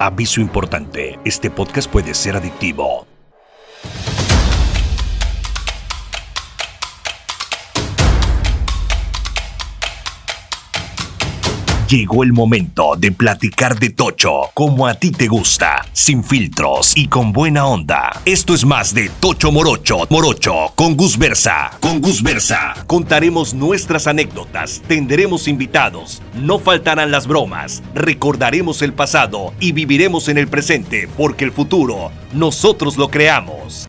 Aviso importante, este podcast puede ser adictivo. Llegó el momento de platicar de Tocho, como a ti te gusta, sin filtros y con buena onda. Esto es más de Tocho Morocho, Morocho, con Gus Versa. Con Gus Versa contaremos nuestras anécdotas, tendremos invitados, no faltarán las bromas, recordaremos el pasado y viviremos en el presente, porque el futuro nosotros lo creamos.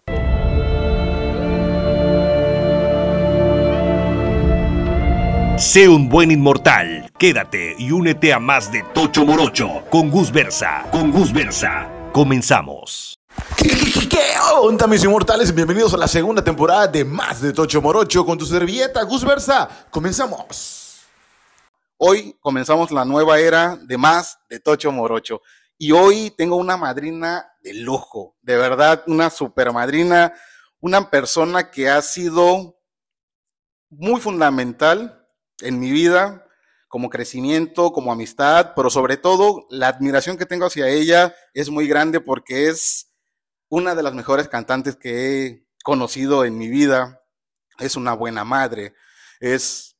Sé un buen inmortal. Quédate y únete a más de Tocho Morocho con Gus Versa. Con Gus Versa. Comenzamos. ¿Qué onda, mis inmortales? Bienvenidos a la segunda temporada de Más de Tocho Morocho con tu servilleta Gus Versa. Comenzamos. Hoy comenzamos la nueva era de Más de Tocho Morocho. Y hoy tengo una madrina de lujo, de verdad, una super madrina, una persona que ha sido muy fundamental en mi vida, como crecimiento, como amistad, pero sobre todo la admiración que tengo hacia ella es muy grande porque es una de las mejores cantantes que he conocido en mi vida. Es una buena madre, es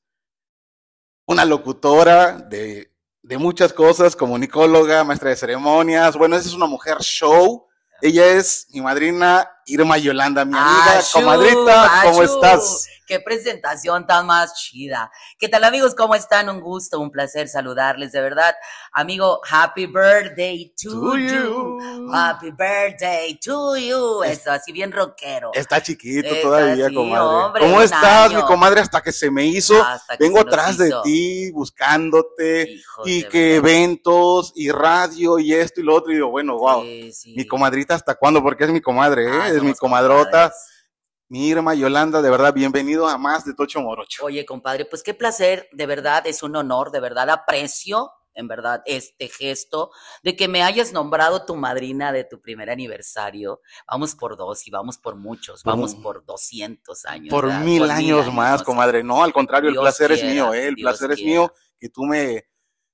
una locutora de, de muchas cosas, comunicóloga, maestra de ceremonias. Bueno, es una mujer show. Ella es mi madrina Irma Yolanda, mi amiga, comadrita, ¿cómo estás? Qué presentación tan más chida. ¿Qué tal amigos? ¿Cómo están? Un gusto, un placer saludarles, de verdad. Amigo, happy birthday to, you. Happy birthday to you. Eso, así bien rockero. Está chiquito todavía, comadre. ¿Cómo estás, mi comadre? Hasta que se me hizo. Vengo atrás de ti, buscándote. y que eventos, y radio, y esto y lo otro. Y digo, bueno, wow. Mi comadrita, ¿hasta cuándo? Porque es mi comadre, ¿eh? Ah, mi comadrota. Mi Irma Yolanda, de verdad, bienvenido a más de Tocho Morocho. Oye, compadre, pues qué placer, de verdad, es un honor, de verdad, aprecio, en verdad, este gesto de que me hayas nombrado tu madrina de tu primer aniversario. Vamos por dos y vamos por muchos, vamos por 200 años. Por mil, años, más, comadre. No, al contrario, el placer es mío, ¿eh? el placer es mío que tú me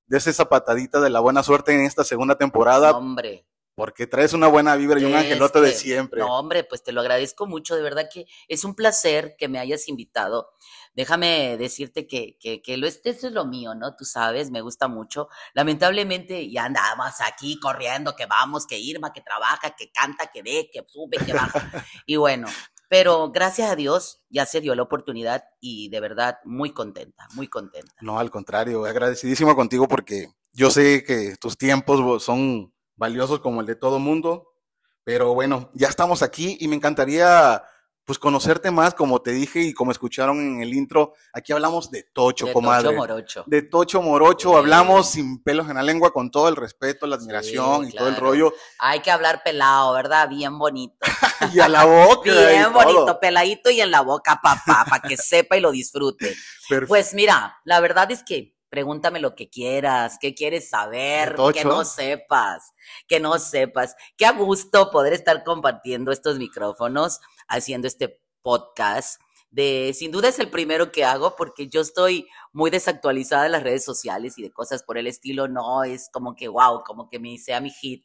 des esa patadita de la buena suerte en esta segunda temporada. Hombre porque traes una buena vibra y un angelote de siempre. No, hombre, pues te lo agradezco mucho, de verdad que es un placer que me hayas invitado. Déjame decirte que, que, que lo este, es lo mío, ¿no? Tú sabes, me gusta mucho. Lamentablemente ya andamos aquí corriendo, que vamos, que Irma, que trabaja, que canta, que ve, que sube, que baja. y bueno, pero gracias a Dios ya se dio la oportunidad y de verdad muy contenta, muy contenta. No, al contrario, agradecidísimo contigo porque yo sé que tus tiempos son valiosos como el de todo mundo. Pero bueno, ya estamos aquí y me encantaría pues conocerte más, como te dije y como escucharon en el intro, aquí hablamos de Tocho, de comadre. Tocho Morocho. De Tocho Morocho, hablamos sin pelos en la lengua, con todo el respeto, la admiración y todo el rollo. Hay que hablar pelado, ¿verdad? Bien bonito. y a la boca. Bien bonito, peladito y en la boca, papá, para que sepa y lo disfrute. Pues mira, la verdad es que Pregúntame lo que quieras, qué quieres saber, que no sepas, que no sepas. Qué a gusto poder estar compartiendo estos micrófonos, haciendo este podcast. De, sin duda es el primero que hago porque yo estoy muy desactualizada en las redes sociales y de cosas por el estilo. No es como que wow, como que me sea mi hit.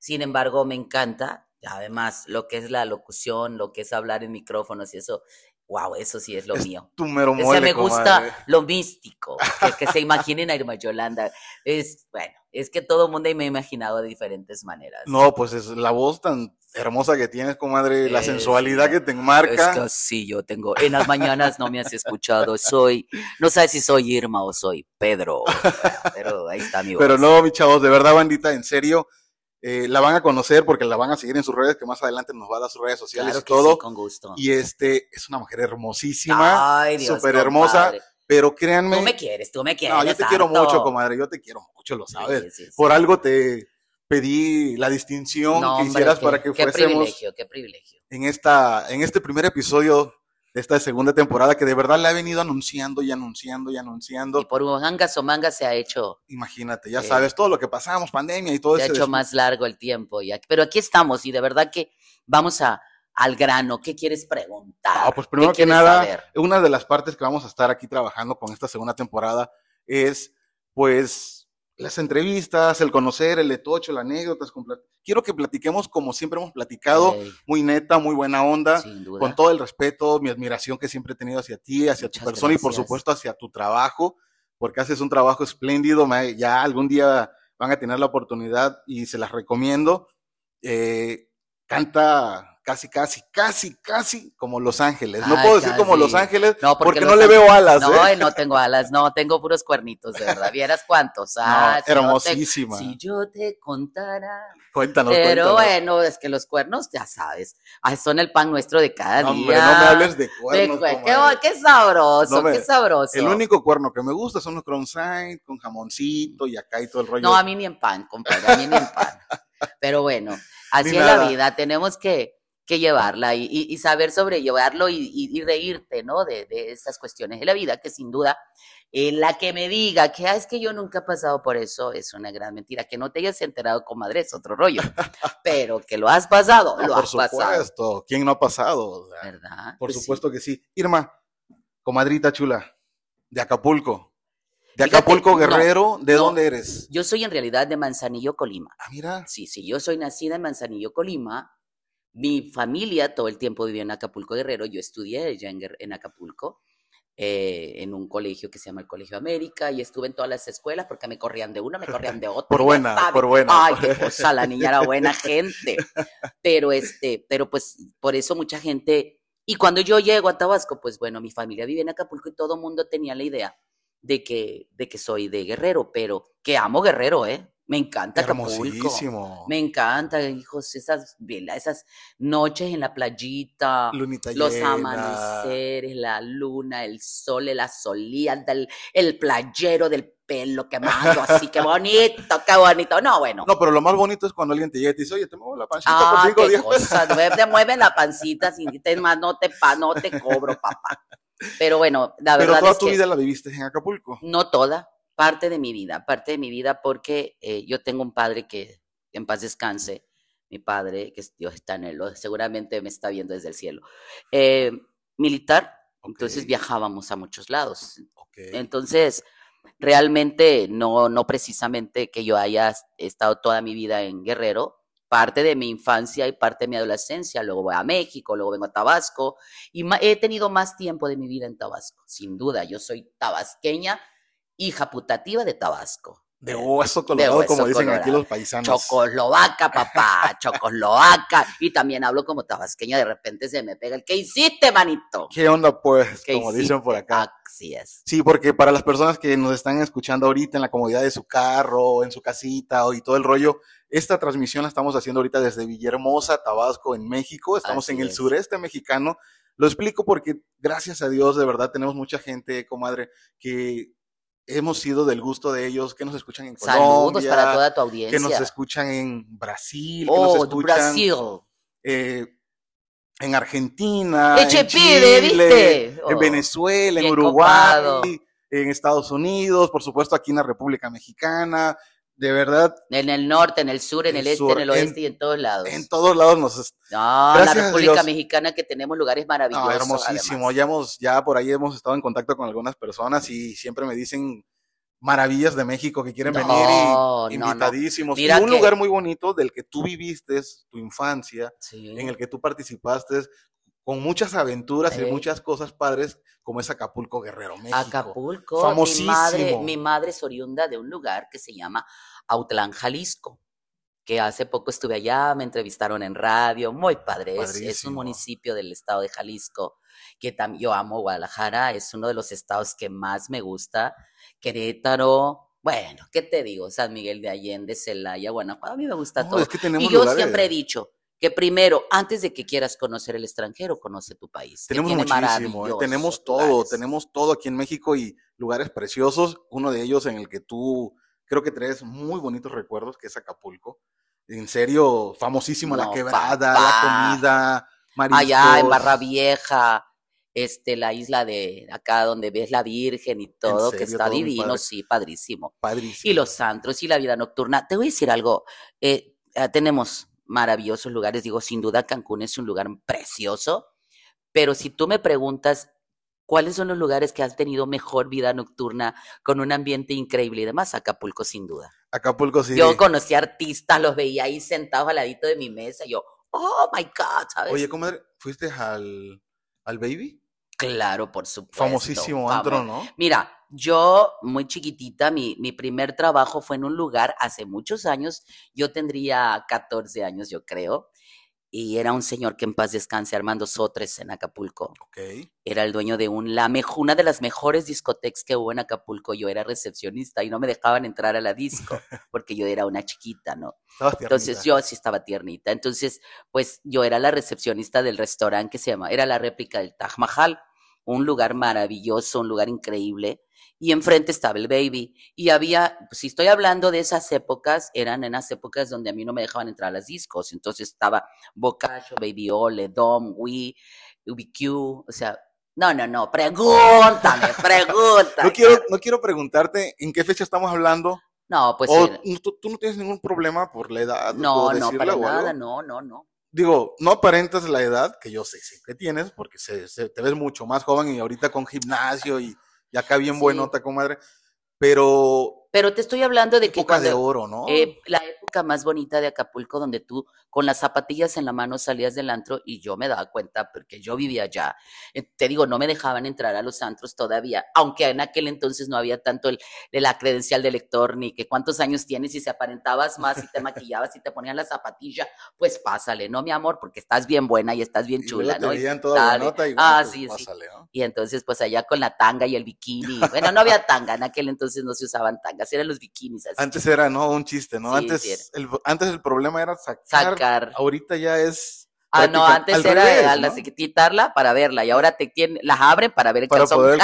Sin embargo, me encanta. Además, lo que es la locución, lo que es hablar en micrófonos y eso, wow, eso sí es lo mío. Tu mero mole, me gusta lo místico, que, se imaginen a Irma Yolanda. Es, bueno, es que todo el mundo me ha imaginado de diferentes maneras. No, pues es la voz tan hermosa que tienes, comadre, la sensualidad que te enmarca. Es que sí, yo tengo, en las mañanas no me has escuchado, soy, no sabes si soy Irma o soy Pedro, pero ahí está mi voz. Pero no, mi chavos, de verdad, bandita, en serio, eh, la van a conocer porque la van a seguir en sus redes, que más adelante nos va a dar sus redes sociales y todo. con gusto. Y este es una mujer hermosísima, súper hermosa. Pero créanme. Tú me quieres, tú me quieres. No, yo te quiero mucho, comadre. Yo te quiero mucho, lo sabes. Por algo te pedí la distinción que hicieras para que qué fuésemos. Qué privilegio, qué privilegio. En, esta, en este primer episodio esta segunda temporada que de verdad le ha venido anunciando y anunciando y anunciando. Y por mangas o manga se ha hecho. Imagínate, ya sabes, todo lo que pasamos, pandemia y todo eso. Se ha hecho más largo el tiempo. Ya. Pero aquí estamos y de verdad que vamos a, al grano. ¿Qué quieres preguntar? Ah, pues primero que nada, una de las partes que vamos a estar aquí trabajando con esta segunda temporada es, pues, las entrevistas, el conocer, el etocho, las anécdotas. Quiero que platiquemos como siempre hemos platicado, muy neta, muy buena onda, con todo el respeto, mi admiración que siempre he tenido hacia ti, hacia tu persona y por supuesto hacia tu trabajo, porque haces un trabajo espléndido. Ya algún día van a tener la oportunidad y se las recomiendo. Eh, canta casi, casi, casi, casi como Los Ángeles. No puedo decir como Los Ángeles porque, no le veo alas. No, ¿eh? no tengo alas, no, tengo puros cuernitos, de verdad. ¿Vieras cuántos? Ah, hermosísima. si yo te contara. Cuéntanos, Pero bueno, es que los cuernos, ya sabes, son el pan nuestro de cada no, día. Hombre, no me hables de cuernos. qué, sabroso, qué sabroso. El único cuerno que me gusta son los crown con jamoncito y acá y todo el rollo. No, a mí ni en pan, compadre, a mí ni en pan. Pero bueno, así es la vida, tenemos que que llevarla y, saber sobrellevarlo y, y, reírte, ¿no? De, de estas cuestiones de la vida, que sin duda, eh, la que me diga que ah, es que yo nunca he pasado por eso es una gran mentira. Que no te hayas enterado, comadre, es otro rollo. Pero que lo has pasado, lo has pasado. Por supuesto, ¿quién no ha pasado? ¿Verdad? Por pues supuesto que sí. Irma, comadrita chula, de Acapulco. De Acapulco Guerrero, ¿de dónde eres? Yo soy en realidad de Manzanillo, Colima. Ah, mira. Sí, sí, yo soy nacida en Manzanillo, Colima mi familia todo el tiempo vivía en Acapulco Guerrero, yo estudié ya en, Acapulco, eh, en un colegio que se llama el Colegio América, y estuve en todas las escuelas porque me corrían de una, me corrían de otra. por buena, por buena. Ay, qué cosa, la niña era buena gente. Pero este, pero pues por eso mucha gente, y cuando yo llego a Tabasco, pues bueno, mi familia vive en Acapulco y todo el mundo tenía la idea de que, de que soy de Guerrero, pero que amo Guerrero, ¿eh? Me encanta Acapulco. Me encanta, hijos, esas, esas noches en la playita, los amaneceres, la luna, el sol, la solía, el, el playero del pelo quemado, así, qué bonito, qué bonito. No, bueno. No, pero lo más bonito es cuando alguien te llega y te dice, oye, te muevo la pancita ah, por cinco días. Cosa, te mueven la pancita, sin más, no te, pa, no te cobro, papá. Pero bueno, la verdad Pero toda tu vida la viviste en Acapulco. No toda parte de mi vida, parte de mi vida porque eh, yo tengo un padre que en paz descanse, mi padre, que Dios está en él, seguramente me está viendo desde el cielo, eh, militar, entonces viajábamos a muchos lados. Entonces, realmente no, no precisamente que yo haya estado toda mi vida en Guerrero, parte de mi infancia y parte de mi adolescencia, luego voy a México, luego vengo a Tabasco y he tenido más tiempo de mi vida en Tabasco, sin duda, yo soy tabasqueña hija putativa de Tabasco. De hueso colorado, como dicen aquí los paisanos. Chocoslovaca, papá, chocoslovaca. Y también hablo como tabasqueña, de repente se me pega el ¿qué hiciste, manito? ¿Qué onda, pues? como dicen por acá. Así es. Sí, porque para las personas que nos están escuchando ahorita en la comodidad de su carro, en su casita y todo el rollo, esta transmisión la estamos haciendo ahorita desde Villahermosa, Tabasco, en México. Estamos en el sureste mexicano. Lo explico porque, gracias a Dios, de verdad, tenemos mucha gente, comadre, que hemos sido del gusto de ellos, que nos escuchan en Colombia. Saludos para toda tu audiencia. Que nos escuchan en Brasil, que nos oh, escuchan Brasil. Eh, en Argentina, en Chile, ¿viste? en oh, Venezuela, en Uruguay, en Estados Unidos, por supuesto aquí en la República Mexicana, de verdad. En el norte, en el sur, en el, este, en el oeste y en todos lados. En todos lados nos. No, la República Mexicana que tenemos lugares maravillosos. No, hermosísimo. Ya hemos, ya por ahí hemos estado en contacto con algunas personas y siempre me dicen maravillas de México que quieren venir y invitadísimos. y un lugar muy bonito del que tú viviste tu infancia, en el que tú participaste, con muchas aventuras y muchas cosas padres, como es Acapulco Guerrero, México. Acapulco, famosísimo. Mi madre, mi madre es oriunda de un lugar que se llama Autlán, Jalisco, que hace poco estuve allá, me entrevistaron en radio, muy padre, es, un municipio del estado de Jalisco, que yo amo Guadalajara, es uno de los estados que más me gusta, Querétaro, bueno, ¿qué te digo? San Miguel de Allende, Celaya, Guanajuato, a mí me gusta todo. y yo siempre he dicho, que primero, antes de que quieras conocer el extranjero, conoce tu país. Tenemos muchísimo, ¿eh? tenemos todo, tenemos todo aquí en México y lugares preciosos. Uno de ellos en el que tú creo que traes muy bonitos recuerdos, que es Acapulco. En serio, famosísimo la quebrada, la comida, mariscos. Allá en Barra Vieja, este, la isla de acá donde ves la Virgen y todo, que está divino, sí, padrísimo. Padrísimo. Y los santos y la vida nocturna. Te voy a decir algo, eh, ah, tenemos maravillosos lugares. Digo, sin duda Cancún es un lugar precioso, pero si tú me preguntas ¿Cuáles son los lugares que has tenido mejor vida nocturna con un ambiente increíble y demás? Acapulco, sin duda. Acapulco, sí. Yo conocí artistas, los veía ahí sentados al ladito de mi mesa. Y yo, oh my God, ¿sabes? Oye, comadre, ¿fuiste al, al Baby? Claro, por supuesto. Famosísimo antro, ¿no? Mira, yo muy chiquitita, mi, mi primer trabajo fue en un lugar hace muchos años. Yo tendría 14 años, yo creo y era un señor que en paz descanse, Armando Sotres, en Acapulco. Okay. Era el dueño de un, la una de las mejores discotecas que hubo en Acapulco. Yo era recepcionista y no me dejaban entrar a la disco porque yo era una chiquita, ¿no? Entonces yo sí estaba tiernita. Entonces, pues yo era la recepcionista del restaurante que se llama, era la réplica del Taj Mahal, un lugar maravilloso, un lugar increíble y enfrente estaba el baby. Y había, si estoy hablando de esas épocas, eran en las épocas donde a mí no me dejaban entrar a las discos. Entonces estaba Bocacho, Baby Ole, Dom, Wii, UBQ, o sea, no, no, no, pregúntame, pregúntame. no, quiero, no quiero preguntarte en qué fecha estamos hablando. No, pues. O, tú, no tienes ningún problema por la edad. No, no, para nada, no, no, no. Digo, no aparentas la edad que yo sé, que tienes, porque se, te ves mucho más joven y ahorita con gimnasio y y acá bien buenota, comadre. Pero pero te estoy hablando de que. Época de oro, ¿no? Eh, la época más bonita de Acapulco, donde tú con las zapatillas en la mano salías del antro y yo me daba cuenta porque yo vivía allá. Eh, te digo, no me dejaban entrar a los antros todavía, aunque en aquel entonces no había tanto el, de la credencial de lector ni que cuántos años tienes y si aparentabas más y te maquillabas y te ponían la zapatilla, pues pásale, ¿no, mi amor? Porque estás bien buena y estás bien chula, ¿no? y toda nota y ah, pues sí, sí. Y entonces, pues allá con la tanga y el bikini. Bueno, no había tanga, en aquel entonces no se usaban tanga eran los bikinis. antes era, ¿no? Un chiste, ¿no? antes, el, antes el problema era sacar. Ahorita ya es. Ah, no, antes era ¿no? quitarla para verla y ahora te tiene, las abren para ver el para calzón.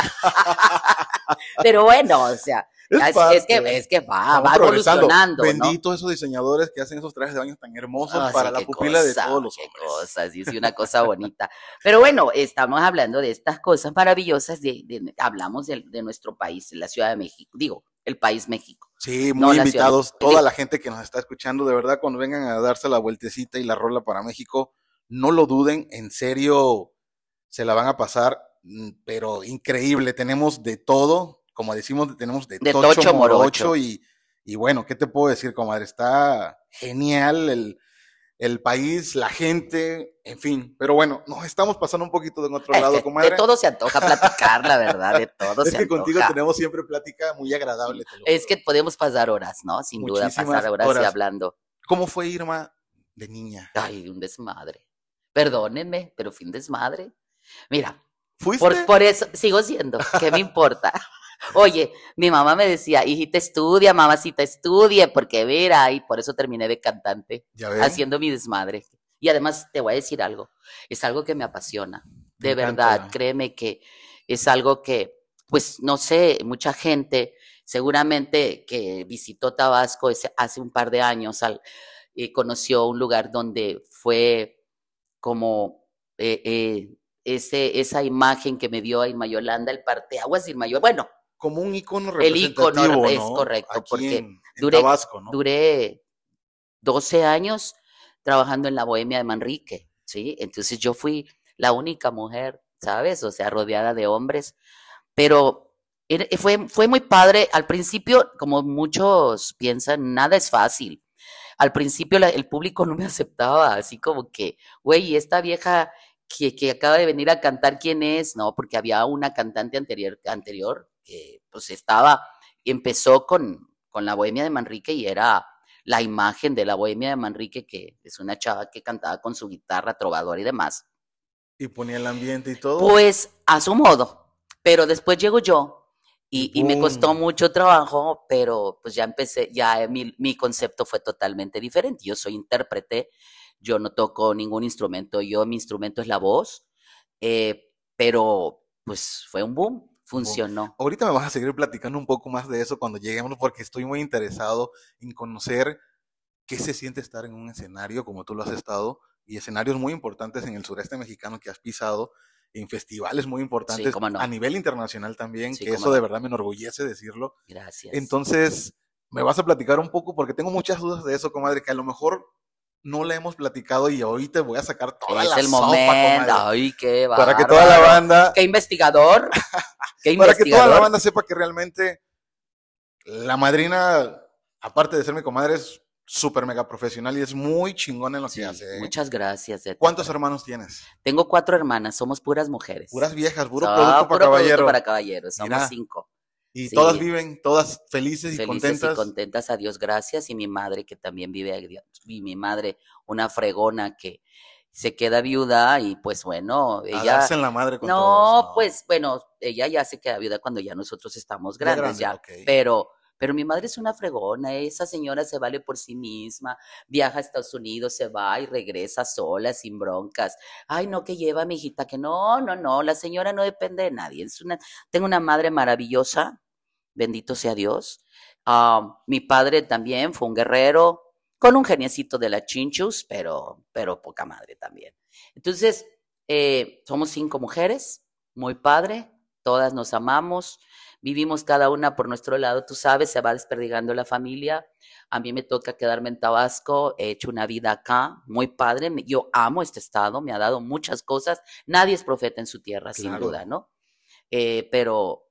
Pero bueno, o sea, es, que, es que va, va evolucionando. Bendito esos diseñadores que hacen esos trajes de baño tan hermosos ah, para la pupila de todos los cosas, sí, sí, una cosa bonita. Pero bueno, estamos hablando de estas cosas maravillosas, de, hablamos de, de, nuestro país, la Ciudad de México, digo, el país México. Sí, muy invitados, toda la gente que nos está escuchando, de verdad, cuando vengan a darse la vueltecita y la rola para México, no lo duden, en serio, se la van a pasar, mm, pero increíble, tenemos de todo, como decimos, tenemos de, tocho, morocho, y, y bueno, ¿qué te puedo decir, comadre? Está genial el, el país, la gente, en fin. Pero bueno, nos estamos pasando un poquito de otro lado, comadre. De todo se antoja platicar, la verdad, de todo es que contigo tenemos siempre plática muy agradable. es que podemos pasar horas, ¿no? Sin duda, pasar horas, y hablando. ¿Cómo fue Irma de niña? Ay, un desmadre. Perdónenme, pero fue un desmadre. Mira, ¿Fuiste? Por, por eso sigo siendo, ¿qué me importa? Oye, mi mamá me decía, hijita, estudia, mamacita, estudie, porque verá, y por eso terminé de cantante, haciendo mi desmadre. Y además te voy a decir algo, es algo que me apasiona, de verdad, créeme que es algo que, pues no sé, mucha gente seguramente que visitó Tabasco hace un par de años, al, eh, conoció un lugar donde fue como eh, eh, ese, esa imagen que me dio Irma Yolanda, el parteaguas Irma Yolanda, bueno, como un icono representativo, El icono es correcto, porque duré, duré 12 años trabajando en la Bohemia de Manrique, ¿sí? Entonces yo fui la única mujer, ¿sabes? O sea, rodeada de hombres, pero fue, fue muy padre. Al principio, como muchos piensan, nada es fácil. Al principio el público no me aceptaba, así como que, güey, esta vieja que, que, acaba de venir a cantar, ¿quién es? No, porque había una cantante anterior, anterior que pues estaba, empezó con, con la Bohemia de Manrique y era la imagen de la Bohemia de Manrique, que es una chava que cantaba con su guitarra, trovador y demás. Y ponía el ambiente y todo. Pues a su modo, pero después llego yo y, y, me costó mucho trabajo, pero pues ya empecé, ya mi, mi, concepto fue totalmente diferente. Yo soy intérprete, yo no toco ningún instrumento, yo mi instrumento es la voz, eh, pero pues fue un boom funcionó. Ahorita me vas a seguir platicando un poco más de eso cuando lleguemos porque estoy muy interesado en conocer qué se siente estar en un escenario como tú lo has estado y escenarios muy importantes en el sureste mexicano que has pisado, en festivales muy importantes a nivel internacional también, que eso de verdad me enorgullece decirlo. Gracias. Entonces, me vas a platicar un poco porque tengo muchas dudas de eso, comadre, que a lo mejor no la hemos platicado y hoy te voy a sacar toda es la el momento. Ay, qué Para que toda la banda. Qué investigador. ¿Qué Para que toda la banda sepa que realmente la madrina, aparte de ser mi comadre, es súper mega profesional y es muy chingón en lo que hace. ¿eh? Muchas gracias. ¿Cuántos hermanos tienes? Tengo cuatro hermanas, somos puras mujeres. Puras viejas, puro producto para caballeros. para caballeros, somos cinco. Y todas viven, todas felices y felices contentas. y contentas a Dios, gracias. Y mi madre que también vive, y mi madre, una fregona que se queda viuda y pues bueno, ella... en la madre con no, pues bueno, ella ya se queda viuda cuando ya nosotros estamos grandes ya, pero pero mi madre es una fregona, esa señora se vale por sí misma, viaja a Estados Unidos, se va y regresa sola, sin broncas. Ay, no, que lleva mi hijita, que no, no, no, la señora no depende de nadie. Es una, tengo una madre maravillosa, bendito sea Dios. Ah, mi padre también fue un guerrero, con un geniecito de la chinchus, pero, pero poca madre también. Entonces, eh, somos cinco mujeres, muy padre, todas nos amamos, vivimos cada una por nuestro lado, tú sabes, se va desperdigando la familia. A mí me toca quedarme en Tabasco, he hecho una vida acá, muy padre. Yo amo este estado, me ha dado muchas cosas. Nadie es profeta en su tierra, sin duda, ¿no? Eh, pero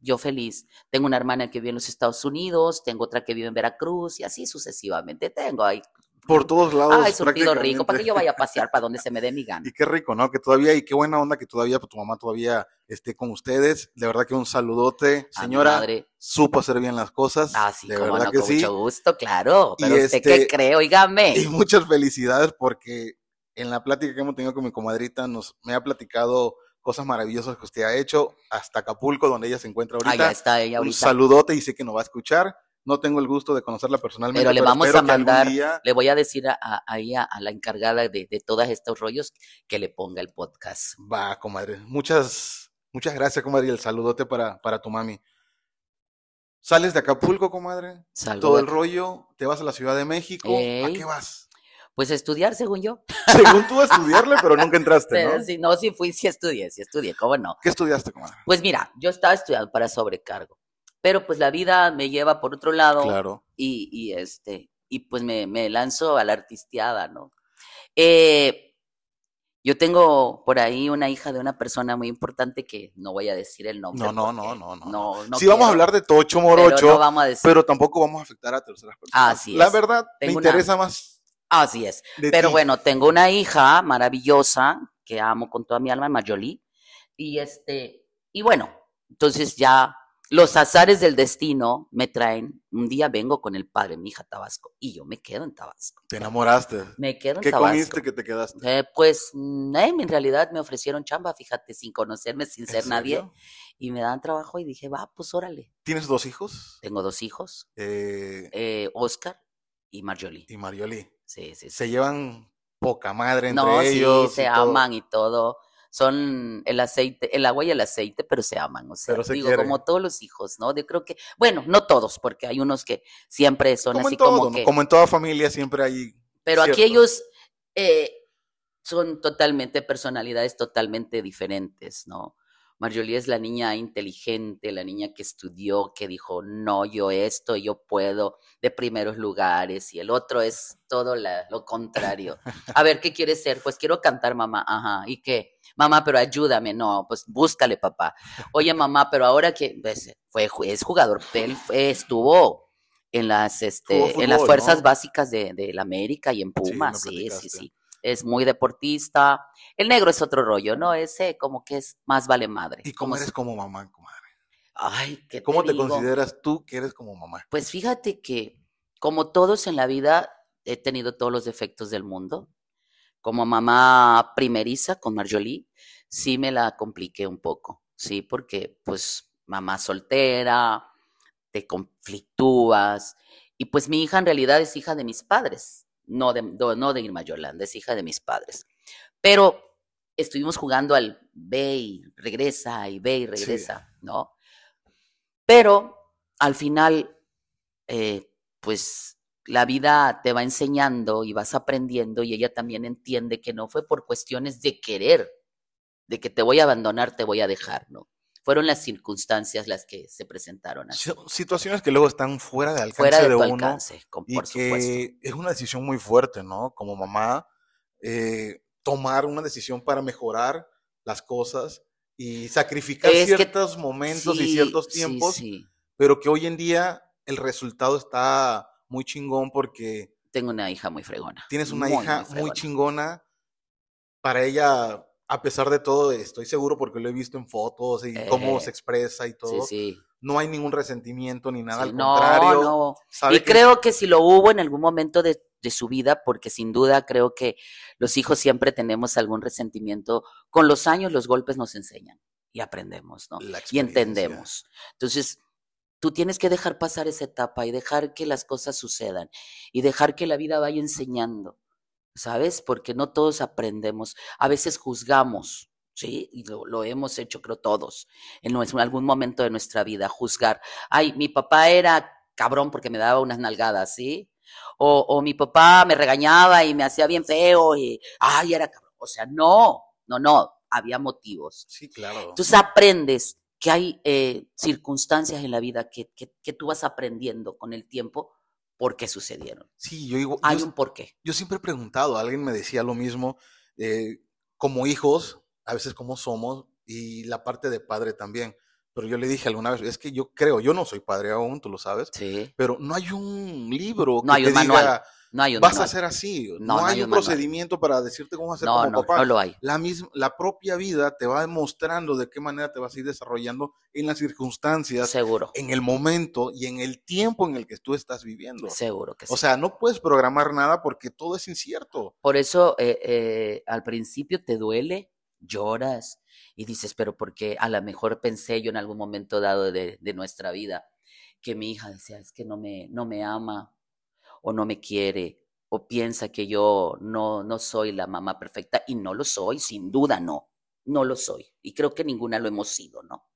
yo feliz. Tengo una hermana que vive en los Estados Unidos, tengo otra que vive en Veracruz y así sucesivamente. Tengo ahí por todos lados. Ay, surtido rico, para que yo vaya a pasear para donde se me dé mi gana. Y qué rico, ¿no? Que todavía, y qué buena onda que todavía pues, tu mamá todavía esté con ustedes. De verdad que un saludote, señora. Madre. Supo hacer bien las cosas. Ah, sí, de verdad no, que con mucho gusto, claro. Pero usted qué este, cree, oígame. Y muchas felicidades porque en la plática que hemos tenido con mi comadrita nos me ha platicado cosas maravillosas que usted ha hecho hasta Acapulco, donde ella se encuentra ahorita. Ahí está ella ahorita. Un saludote y sé que nos va a escuchar. No tengo el gusto de conocerla personalmente. Pero le vamos a mandar, le voy a decir a, a, a, la encargada de, de todos estos rollos que le ponga el podcast. Va, comadre. Muchas, muchas gracias, comadre. Y el saludote para, para tu mami. Sales de Acapulco, comadre. Todo el rollo. Te vas a la Ciudad de México. ¿A qué vas? Pues a estudiar, según yo. Según tú, a estudiarle, pero nunca entraste, ¿no? Sí, no, sí fui, sí estudié, sí estudié, ¿cómo no? ¿Qué estudiaste, comadre? Pues mira, yo estaba estudiando para sobrecargo pero pues la vida me lleva por otro lado. Claro. Y, y este, y pues me, me lanzo a la artisteada, ¿no? Eh, yo tengo por ahí una hija de una persona muy importante que no voy a decir el nombre. No, no, no, no, no. no, sí vamos a hablar de Tocho Morocho, pero, tampoco vamos a afectar a terceras personas. Así La verdad, me interesa más. Así es. Pero bueno, tengo una hija maravillosa que amo con toda mi alma, Mayoli. Y este, y bueno, entonces ya los azares del destino me traen, un día vengo con el padre mi hija Tabasco y yo me quedo en Tabasco. ¿Te enamoraste? Me quedo en ¿Qué Tabasco. ¿Qué comiste que te quedaste? Eh, pues eh, en realidad me ofrecieron chamba, fíjate, sin conocerme, sin ser nadie. Y me dan trabajo y dije, va, pues órale. ¿Tienes dos hijos? Tengo dos hijos. Eh... eh Oscar y Marjolie. Y Marjolie. Sí, sí, sí. Se llevan poca madre entre no, ellos. Sí, se aman y todo son el aceite, el agua y el aceite, pero se aman, o sea, digo, como todos los hijos, ¿no? Yo creo que, bueno, no todos, porque hay unos que siempre son así como que... Como en toda familia siempre hay... Pero aquí ellos eh, son totalmente personalidades totalmente diferentes, ¿no? Marjolie es la niña inteligente, la niña que estudió, que dijo, no, yo esto, yo puedo, de primeros lugares, y el otro es todo lo contrario. A ver, ¿qué quieres ser? Pues quiero cantar, mamá. Ajá, ¿y qué? Mamá, pero ayúdame. No, pues búscale, papá. Oye, mamá, pero ahora que pues, fue, es jugador, él estuvo en las, este, en las fuerzas básicas de, de, la América y en Pumas, sí, sí, sí es muy deportista. El negro es otro rollo, ¿no? Ese como que es más vale madre. ¿Y cómo eres como mamá, comadre? Ay, ¿qué ¿Cómo te, consideras tú que eres como mamá? Pues fíjate que, como todos en la vida, he tenido todos los defectos del mundo. Como mamá primeriza con Marjolie, sí me la compliqué un poco, ¿sí? Porque, pues, mamá soltera, te conflictúas. Y pues mi hija en realidad es hija de mis padres no de, no de Irma Yolanda, es hija de mis padres. Pero estuvimos jugando al ve y regresa y ve y regresa, ¿no? Pero al final, eh, pues la vida te va enseñando y vas aprendiendo y ella también entiende que no fue por cuestiones de querer, de que te voy a abandonar, te voy a dejar, ¿no? Fueron las circunstancias las que se presentaron así. Situaciones que luego están fuera de alcance fuera de, uno alcance, y que es una decisión muy fuerte, ¿no? Como mamá, eh, tomar una decisión para mejorar las cosas y sacrificar ciertos momentos y ciertos tiempos, pero que hoy en día el resultado está muy chingón porque... Tengo una hija muy fregona. Tienes una hija muy chingona. Para ella a pesar de todo, estoy seguro porque lo he visto en fotos y cómo eh, se expresa y todo. Sí, sí. No hay ningún resentimiento ni nada, al contrario. No, y creo que si lo hubo en algún momento de, su vida, porque sin duda creo que los hijos siempre tenemos algún resentimiento, con los años los golpes nos enseñan y aprendemos, ¿no? Y entendemos. Entonces, tú tienes que dejar pasar esa etapa y dejar que las cosas sucedan y dejar que la vida vaya enseñando. ¿Sabes? Porque no todos aprendemos. A veces juzgamos, ¿sí? Y lo, hemos hecho, creo, todos, en, algún momento de nuestra vida, juzgar. Ay, mi papá era cabrón porque me daba unas nalgadas, ¿sí? O, o mi papá me regañaba y me hacía bien feo y, ay, era cabrón. O sea, no, no, no, había motivos. Sí, claro. Entonces aprendes que hay eh, circunstancias en la vida que, que, que, tú vas aprendiendo con el tiempo por qué sucedieron. Sí, yo digo. Hay un porqué. Yo siempre he preguntado, alguien me decía lo mismo, eh, como hijos, a veces como somos, y la parte de padre también. Pero yo le dije alguna vez, es que yo creo, yo no soy padre aún, tú lo sabes. Sí. Pero no hay un libro no hay un manual. No hay vas a hacer así. No, hay, un procedimiento para decirte cómo hacer como no, papá. No lo hay. La, misma, la propia vida te va demostrando de qué manera te vas a ir desarrollando en las circunstancias. Seguro. En el momento y en el tiempo en el que tú estás viviendo. Seguro que sí. O sea, no puedes programar nada porque todo es incierto. Por eso eh, eh, al principio te duele, lloras y dices, pero porque a lo mejor pensé yo en algún momento dado de, de nuestra vida que mi hija decía, es que no me, no me ama, o no me quiere o piensa que yo no, no soy la mamá perfecta y no lo soy, sin duda no, no lo soy. Y creo que ninguna lo hemos sido, ¿no?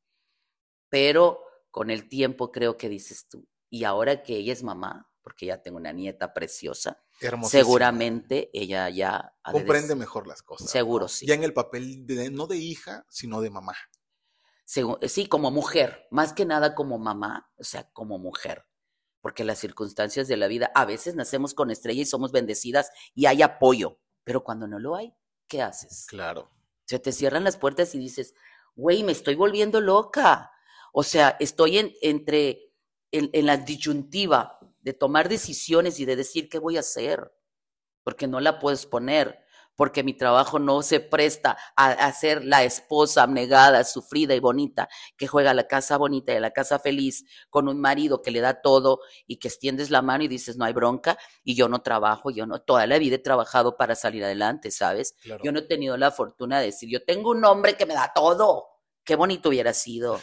Pero con el tiempo creo que dices tú, y ahora que ella es mamá, porque ya tengo una nieta preciosa, seguramente ella ya... Comprende mejor las cosas. Seguro, sí. Ya en el papel de, no de hija, sino de mamá. Sí, como mujer, más que nada como mamá, o sea, como mujer porque las circunstancias de la vida, a veces nacemos con estrella y somos bendecidas y hay apoyo, pero cuando no lo hay, ¿qué haces? Claro. Se te cierran las puertas y dices, güey, me estoy volviendo loca. O sea, estoy en, entre, en, en la disyuntiva de tomar decisiones y de decir qué voy a hacer, porque no la puedes poner porque mi trabajo no se presta a, ser la esposa abnegada, sufrida y bonita, que juega la casa bonita y la casa feliz con un marido que le da todo y que extiendes la mano y dices, no hay bronca, y yo no trabajo, yo no, toda la vida he trabajado para salir adelante, ¿sabes? Yo no he tenido la fortuna de decir, yo tengo un hombre que me da todo. Qué bonito hubiera sido,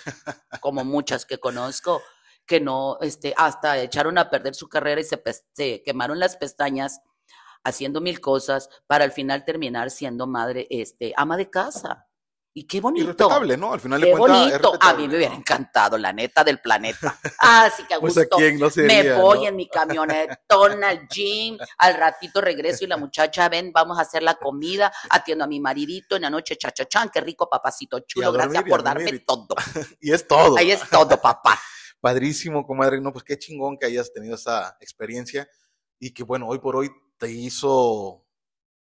como muchas que conozco que no, este, hasta echaron a perder su carrera y se, se quemaron las pestañas haciendo mil cosas para al final terminar siendo madre, este, ama de casa. Y qué bonito. Y respetable, ¿no? Al final de cuentas. bonito. a mí me hubiera encantado, la neta del planeta. Ah, sí que a pues, gusto. me voy en mi camionetón al gym, al ratito regreso y la muchacha, ven, vamos a hacer la comida, atiendo a mi maridito en la noche, chachachán, qué rico papacito chulo, gracias por darme todo. y es todo. Ahí es todo, papá. Padrísimo, comadre. No, pues qué chingón que hayas tenido esa experiencia y que bueno, hoy por hoy te hizo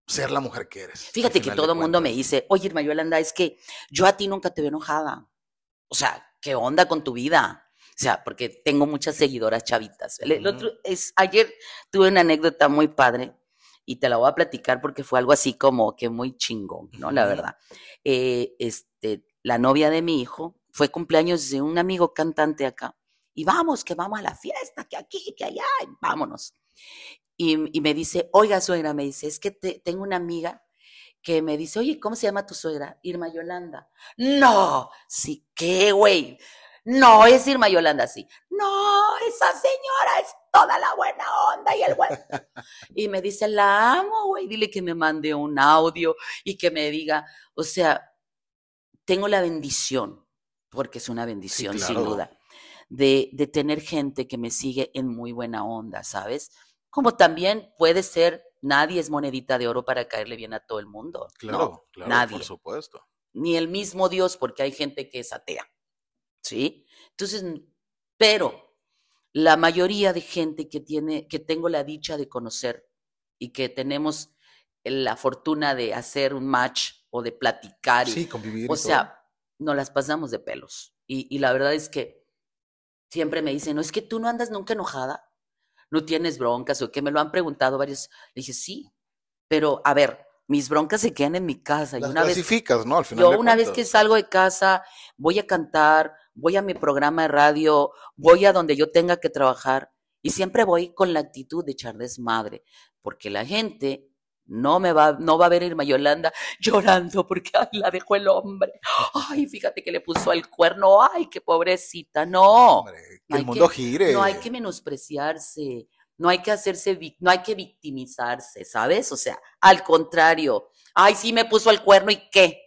ser la mujer que eres. Fíjate que todo el mundo me dice, oye, Irma Yolanda, es que yo a ti nunca te veo enojada. O sea, ¿qué onda con tu vida? O sea, porque tengo muchas seguidoras chavitas. El, otro es, ayer tuve una anécdota muy padre y te la voy a platicar porque fue algo así como que muy chingón, ¿no? La verdad. Eh, este, la novia de mi hijo fue cumpleaños de un amigo cantante acá. Y vamos, que vamos a la fiesta, que aquí, que allá, vámonos y, me dice, oiga suegra, me dice, es que tengo una amiga que me dice, oye, ¿cómo se llama tu suegra? Irma Yolanda. No, sí, ¿qué, güey? No, es Irma Yolanda, sí. No, esa señora es toda la buena onda y el güey. y me dice, la amo, güey, dile que me mande un audio y que me diga, o sea, tengo la bendición, porque es una bendición, sin duda, de, de tener gente que me sigue en muy buena onda, ¿sabes? Como también puede ser, nadie es monedita de oro para caerle bien a todo el mundo. Claro, claro, nadie. por supuesto. Ni el mismo Dios, porque hay gente que es atea. ¿sí? Entonces, pero la mayoría de gente que tiene, que tengo la dicha de conocer y que tenemos la fortuna de hacer un match o de platicar. sí, convivir. O sea, nos las pasamos de pelos. Y, y la verdad es que siempre me dicen, no, es que tú no andas nunca enojada, no tienes broncas, o que me lo han preguntado varios. Le dije, sí, pero a ver, mis broncas se quedan en mi casa. Las y una clasificas, vez, ¿no? Al final yo una vez que salgo de casa, voy a cantar, voy a mi programa de radio, voy a donde yo tenga que trabajar, y siempre voy con la actitud de echar desmadre, porque la gente no me va, no va a ver Irma Yolanda llorando porque la dejó el hombre. Ay, fíjate que le puso el cuerno. Ay, qué pobrecita. No. el mundo gire. No hay que menospreciarse. No hay que hacerse, no hay que victimizarse, ¿sabes? O sea, al contrario. Ay, sí me puso el cuerno y qué.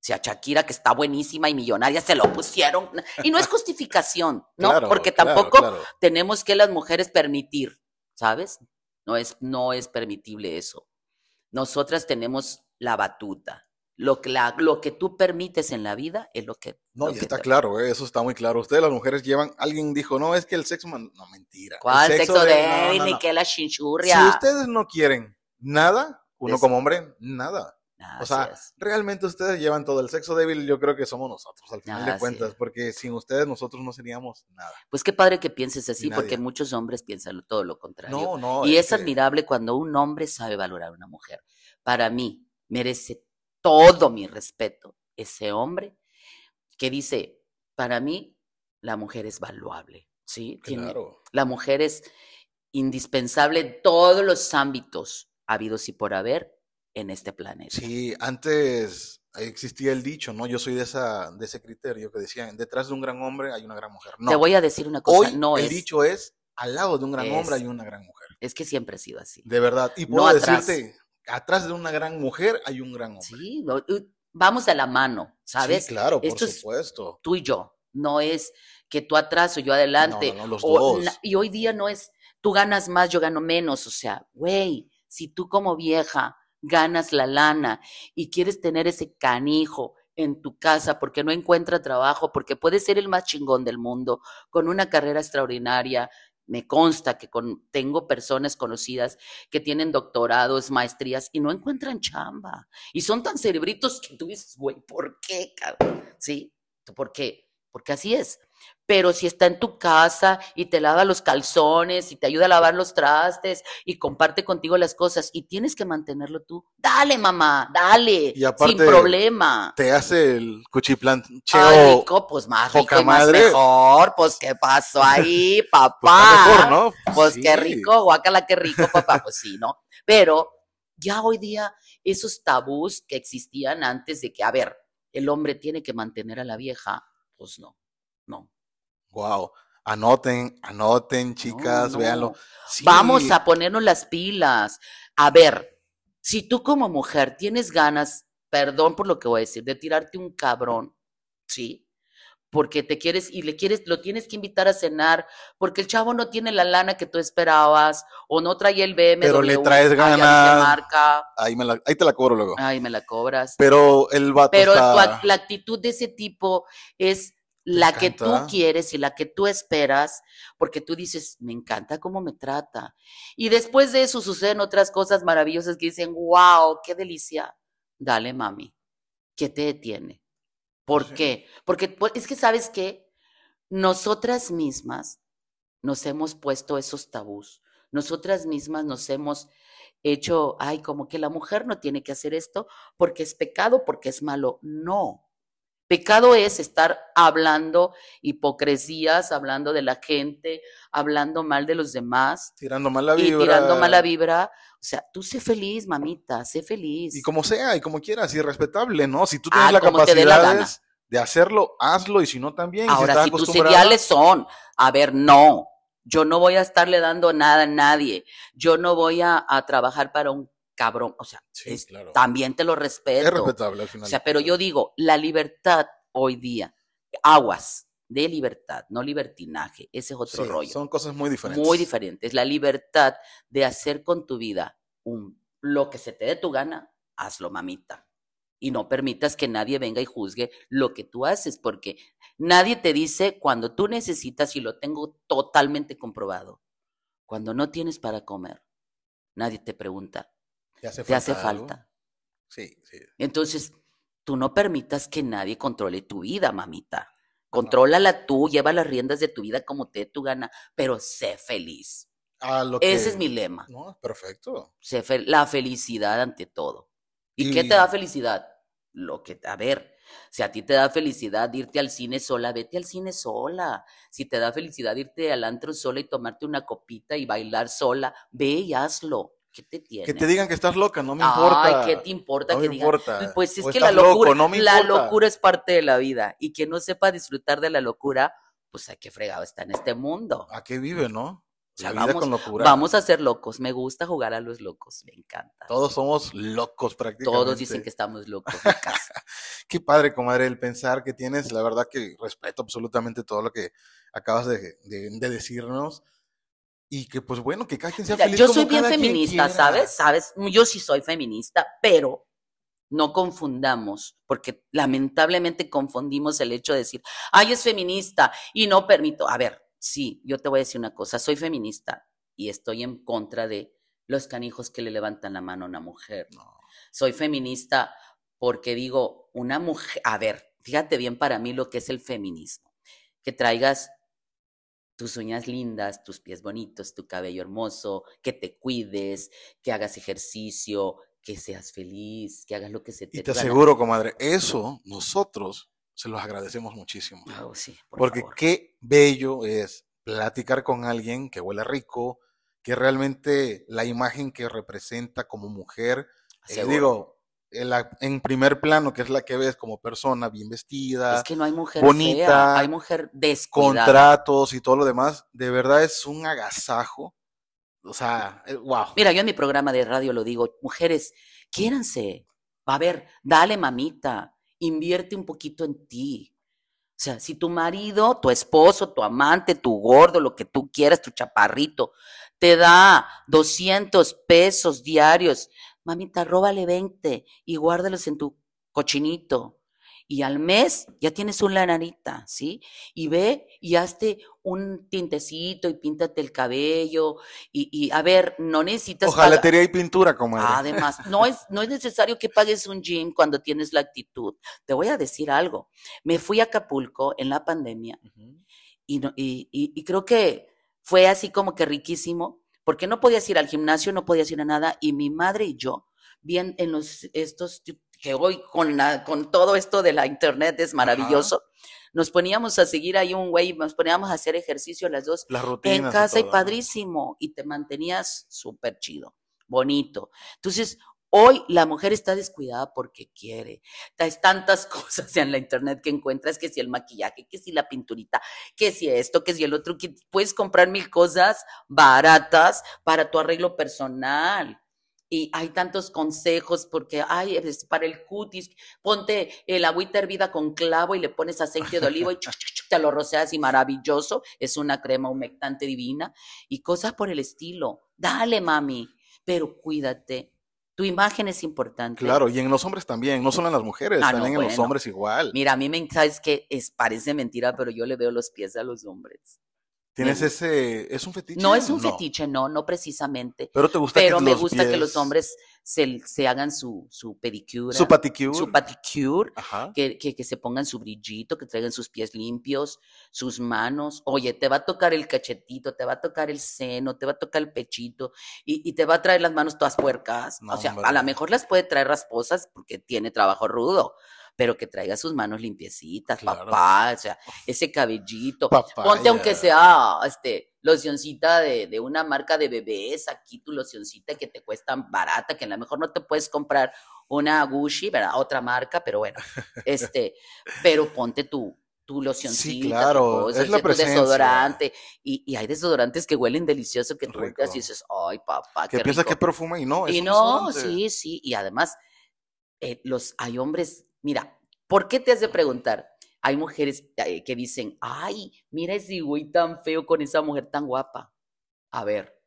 Si a Shakira, que está buenísima y millonaria, se lo pusieron. Y no es justificación, ¿no? Porque tampoco tenemos que las mujeres permitir, ¿sabes? No es, no es permitible eso. Nosotras tenemos la batuta. Lo que, la, lo que tú permites en la vida es lo que... No, y está claro, eh, eso está muy claro. Ustedes las mujeres llevan, alguien dijo, no, es que el sexo, no, mentira. ¿Cuál sexo, débil? Ni que la chinchurria. Si ustedes no quieren nada, uno como hombre, nada. O sea, realmente ustedes llevan todo el sexo débil, yo creo que somos nosotros, al final de cuentas, porque sin ustedes nosotros no seríamos nada. Pues qué padre que pienses así, porque muchos hombres piensan todo lo contrario. No, no. Y es, admirable cuando un hombre sabe valorar a una mujer. Para mí, merece todo mi respeto ese hombre que dice, para mí, la mujer es valuable, ¿sí? Claro. la mujer es indispensable en todos los ámbitos habidos y por haber en este planeta. Sí, antes existía el dicho, ¿no? Yo soy de esa de ese criterio que decían, detrás de un gran hombre hay una gran mujer. No. Te voy a decir una cosa, Hoy no el dicho es, al lado de un gran hombre hay una gran mujer. Es que siempre ha sido así. De verdad, y puedo decirte, atrás de una gran mujer hay un gran hombre. Sí, vamos a la mano, ¿sabes? Sí, claro, por supuesto. tú y yo, no es que tú atrás o yo adelante. No, no, los dos. Y hoy día no es tú ganas más, yo gano menos, o sea, güey, si tú como vieja ganas la lana y quieres tener ese canijo en tu casa porque no encuentra trabajo, porque puede ser el más chingón del mundo, con una carrera extraordinaria, me consta que con, tengo personas conocidas que tienen doctorados, maestrías y no encuentran chamba. Y son tan cerebritos que tú dices, güey, ¿por qué, cabrón? ¿Sí? ¿Por qué? Porque así es. Pero si está en tu casa y te lava los calzones y te ayuda a lavar los trastes y comparte contigo las cosas y tienes que mantenerlo tú, dale mamá, dale, sin problema. Te hace el cuchiplán Ay, rico, pues más rico y más mejor. Pues qué pasó ahí, pues, papá. Pues, mejor, ¿no? Pues qué rico, guácala, qué rico, papá. Pues sí, ¿no? Pero ya hoy día esos tabús que existían antes de que, a ver, el hombre tiene que mantener a la vieja, pues no, no. Wow. Anoten, anoten, chicas, véanlo. Vamos a ponernos las pilas. A ver, si tú como mujer tienes ganas, perdón por lo que voy a decir, de tirarte un cabrón, ¿sí? Porque te quieres y le quieres, lo tienes que invitar a cenar, porque el chavo no tiene la lana que tú esperabas, o no trae el BMW. Pero le traes ganas. Ahí, me la, ahí te la cobro luego. Ahí me la cobras. Pero el vato Pero la actitud de ese tipo es la que tú quieres y la que tú esperas, porque tú dices, me encanta cómo me trata. Y después de eso suceden otras cosas maravillosas que dicen, wow, qué delicia. Dale, mami, ¿qué te detiene? ¿Por qué? Porque pues, es que sabes que nosotras mismas nos hemos puesto esos tabús. Nosotras mismas nos hemos hecho, ay, como que la mujer no tiene que hacer esto porque es pecado, porque es malo. No, Pecado es estar hablando hipocresías, hablando de la gente, hablando mal de los demás. Tirando mala vibra. Y tirando mala vibra. O sea, tú sé feliz, mamita, sé feliz. Y como sea, y como quieras, y respetable, ¿no? Si tú tienes ah, la capacidad de hacerlo, hazlo, y si no también. Ahora, si, tus ideales son, a ver, no, yo no voy a estarle dando nada a nadie. Yo no voy a trabajar para un cabrón, o sea, también te lo respeto. Es respetable al final. O sea, pero yo digo, la libertad hoy día, aguas de libertad, no libertinaje, ese es otro rollo. Son cosas muy diferentes. Muy diferentes. La libertad de hacer con tu vida un, lo que se te dé tu gana, hazlo, mamita. Y no permitas que nadie venga y juzgue lo que tú haces, porque Nadie te dice cuando tú necesitas, y lo tengo totalmente comprobado, cuando no tienes para comer, nadie te pregunta, ¿te hace falta? hace falta? Sí, sí. Entonces, tú no permitas que nadie controle tu vida, mamita. Contrólala tú, lleva las riendas de tu vida como te tu gana, pero sé feliz. Ese es mi lema. No, perfecto. la felicidad ante todo. ¿Y, qué te da felicidad? Lo que, a ver, si a ti te da felicidad irte al cine sola, vete al cine sola. Si te da felicidad irte al antro sola y tomarte una copita y bailar sola, ve y hazlo. ¿Qué te tiene? Que te digan que estás loca, no me importa. Ay, ¿qué te importa que digan? Pues es que la locura, la locura es parte de la vida y que no sepa disfrutar de la locura, pues hay que fregado está en este mundo. ¿A qué vive, no? vamos, vamos a ser locos. Me gusta jugar a los locos. Me encanta. Todos somos locos prácticamente. Todos dicen que estamos locos Qué padre, comadre, el pensar que tienes. La verdad que respeto absolutamente todo lo que acabas de, decirnos. Y que, pues bueno, que cada quien sea feliz. Yo soy bien feminista, ¿sabes? ¿Sabes? Yo sí soy feminista, pero no confundamos, porque lamentablemente confundimos el hecho de decir, ay, es feminista y no permito. A ver, sí, yo te voy a decir una cosa, soy feminista y estoy en contra de los canijos que le levantan la mano a una mujer. Soy feminista porque digo, una mujer, a ver, fíjate bien para mí lo que es el feminismo, que traigas tus uñas lindas, tus pies bonitos, tu cabello hermoso, que te cuides, que hagas ejercicio, que seas feliz, que hagas lo que se te Y te aseguro, comadre, eso nosotros se los agradecemos muchísimo. Oh, sí, Porque qué bello es platicar con alguien que huele rico, que realmente la imagen que representa como mujer, eh, digo, en, primer plano, que es la que ves como persona bien vestida, es que no hay mujer bonita, hay mujer descuidada. contratos y todo lo demás, de verdad es un agasajo. O sea, wow. Eh, Mira, yo en mi programa de radio lo digo, mujeres, quiéranse. A ver, dale mamita, invierte un poquito en ti. O sea, si tu marido, tu esposo, tu amante, tu gordo, lo que tú quieras, tu chaparrito, te da 200 pesos diarios, mamita, róbale 20 y guárdalos en tu cochinito y al mes ya tienes una lananita, ¿sí? Y ve y hazte un tintecito y píntate el cabello y, a ver, no necesitas... Ojalatería y pintura, como Además, no es, no es necesario que pagues un gym cuando tienes la actitud. Te voy a decir algo. Me fui a Acapulco en la pandemia y, y, y creo que fue así como que riquísimo, porque no podías ir al gimnasio, no podías ir a nada, y mi madre y yo, bien en los, estos que hoy con, la, con todo esto de la internet es maravilloso. Nos poníamos a seguir ahí un güey, nos poníamos a hacer ejercicio las dos en casa y, padrísimo. Y te mantenías súper chido, bonito. Entonces, Hoy la mujer está descuidada porque quiere. Hay tantas cosas en la internet que encuentras, que si el maquillaje, que si la pinturita, que si esto, que si el otro, que puedes comprar mil cosas baratas para tu arreglo personal y hay tantos consejos porque, ay, es para el cutis, ponte el agüita hervida con clavo y le pones aceite de olivo y te lo roceas y maravilloso, es una crema humectante divina y cosas por el estilo. Dale, mami, pero cuídate. Tu imagen es importante. Claro, y en los hombres también, no solo en las mujeres, ah, también en los hombres igual. Mira, a mí me sabes que es parece mentira, pero yo le veo los pies a los hombres. ¿Tienes ese, es un fetiche? No es un fetiche, no, no precisamente. Pero te gusta Pero me gusta que los hombres se, se hagan su, su pedicure. Su paticure. Su paticure. Que, que, que, se pongan su brillito, que traigan sus pies limpios, sus manos. Oye, te va a tocar el cachetito, te va a tocar el seno, te va a tocar el pechito y, y te va a traer las manos todas puercas. o sea, a lo mejor las puede traer rasposas porque tiene trabajo rudo pero que traiga sus manos limpiecitas, papá, o sea, ese cabellito. Ponte aunque sea este locioncita de, de, una marca de bebés, aquí tu locioncita que te cuesta barata, que a lo mejor no te puedes comprar una Gucci, ¿verdad? Otra marca, pero bueno, este, pero ponte tu, tu locioncita, sí, claro, es la tu desodorante, y, y, hay desodorantes que huelen delicioso que tú y dices, ay papá, que piensas que perfume y no, y no, sí, sí, y además eh, los hay hombres Mira, ¿por qué te has de preguntar? Hay mujeres eh, que dicen, ay, mira ese güey tan feo con esa mujer tan guapa. A ver.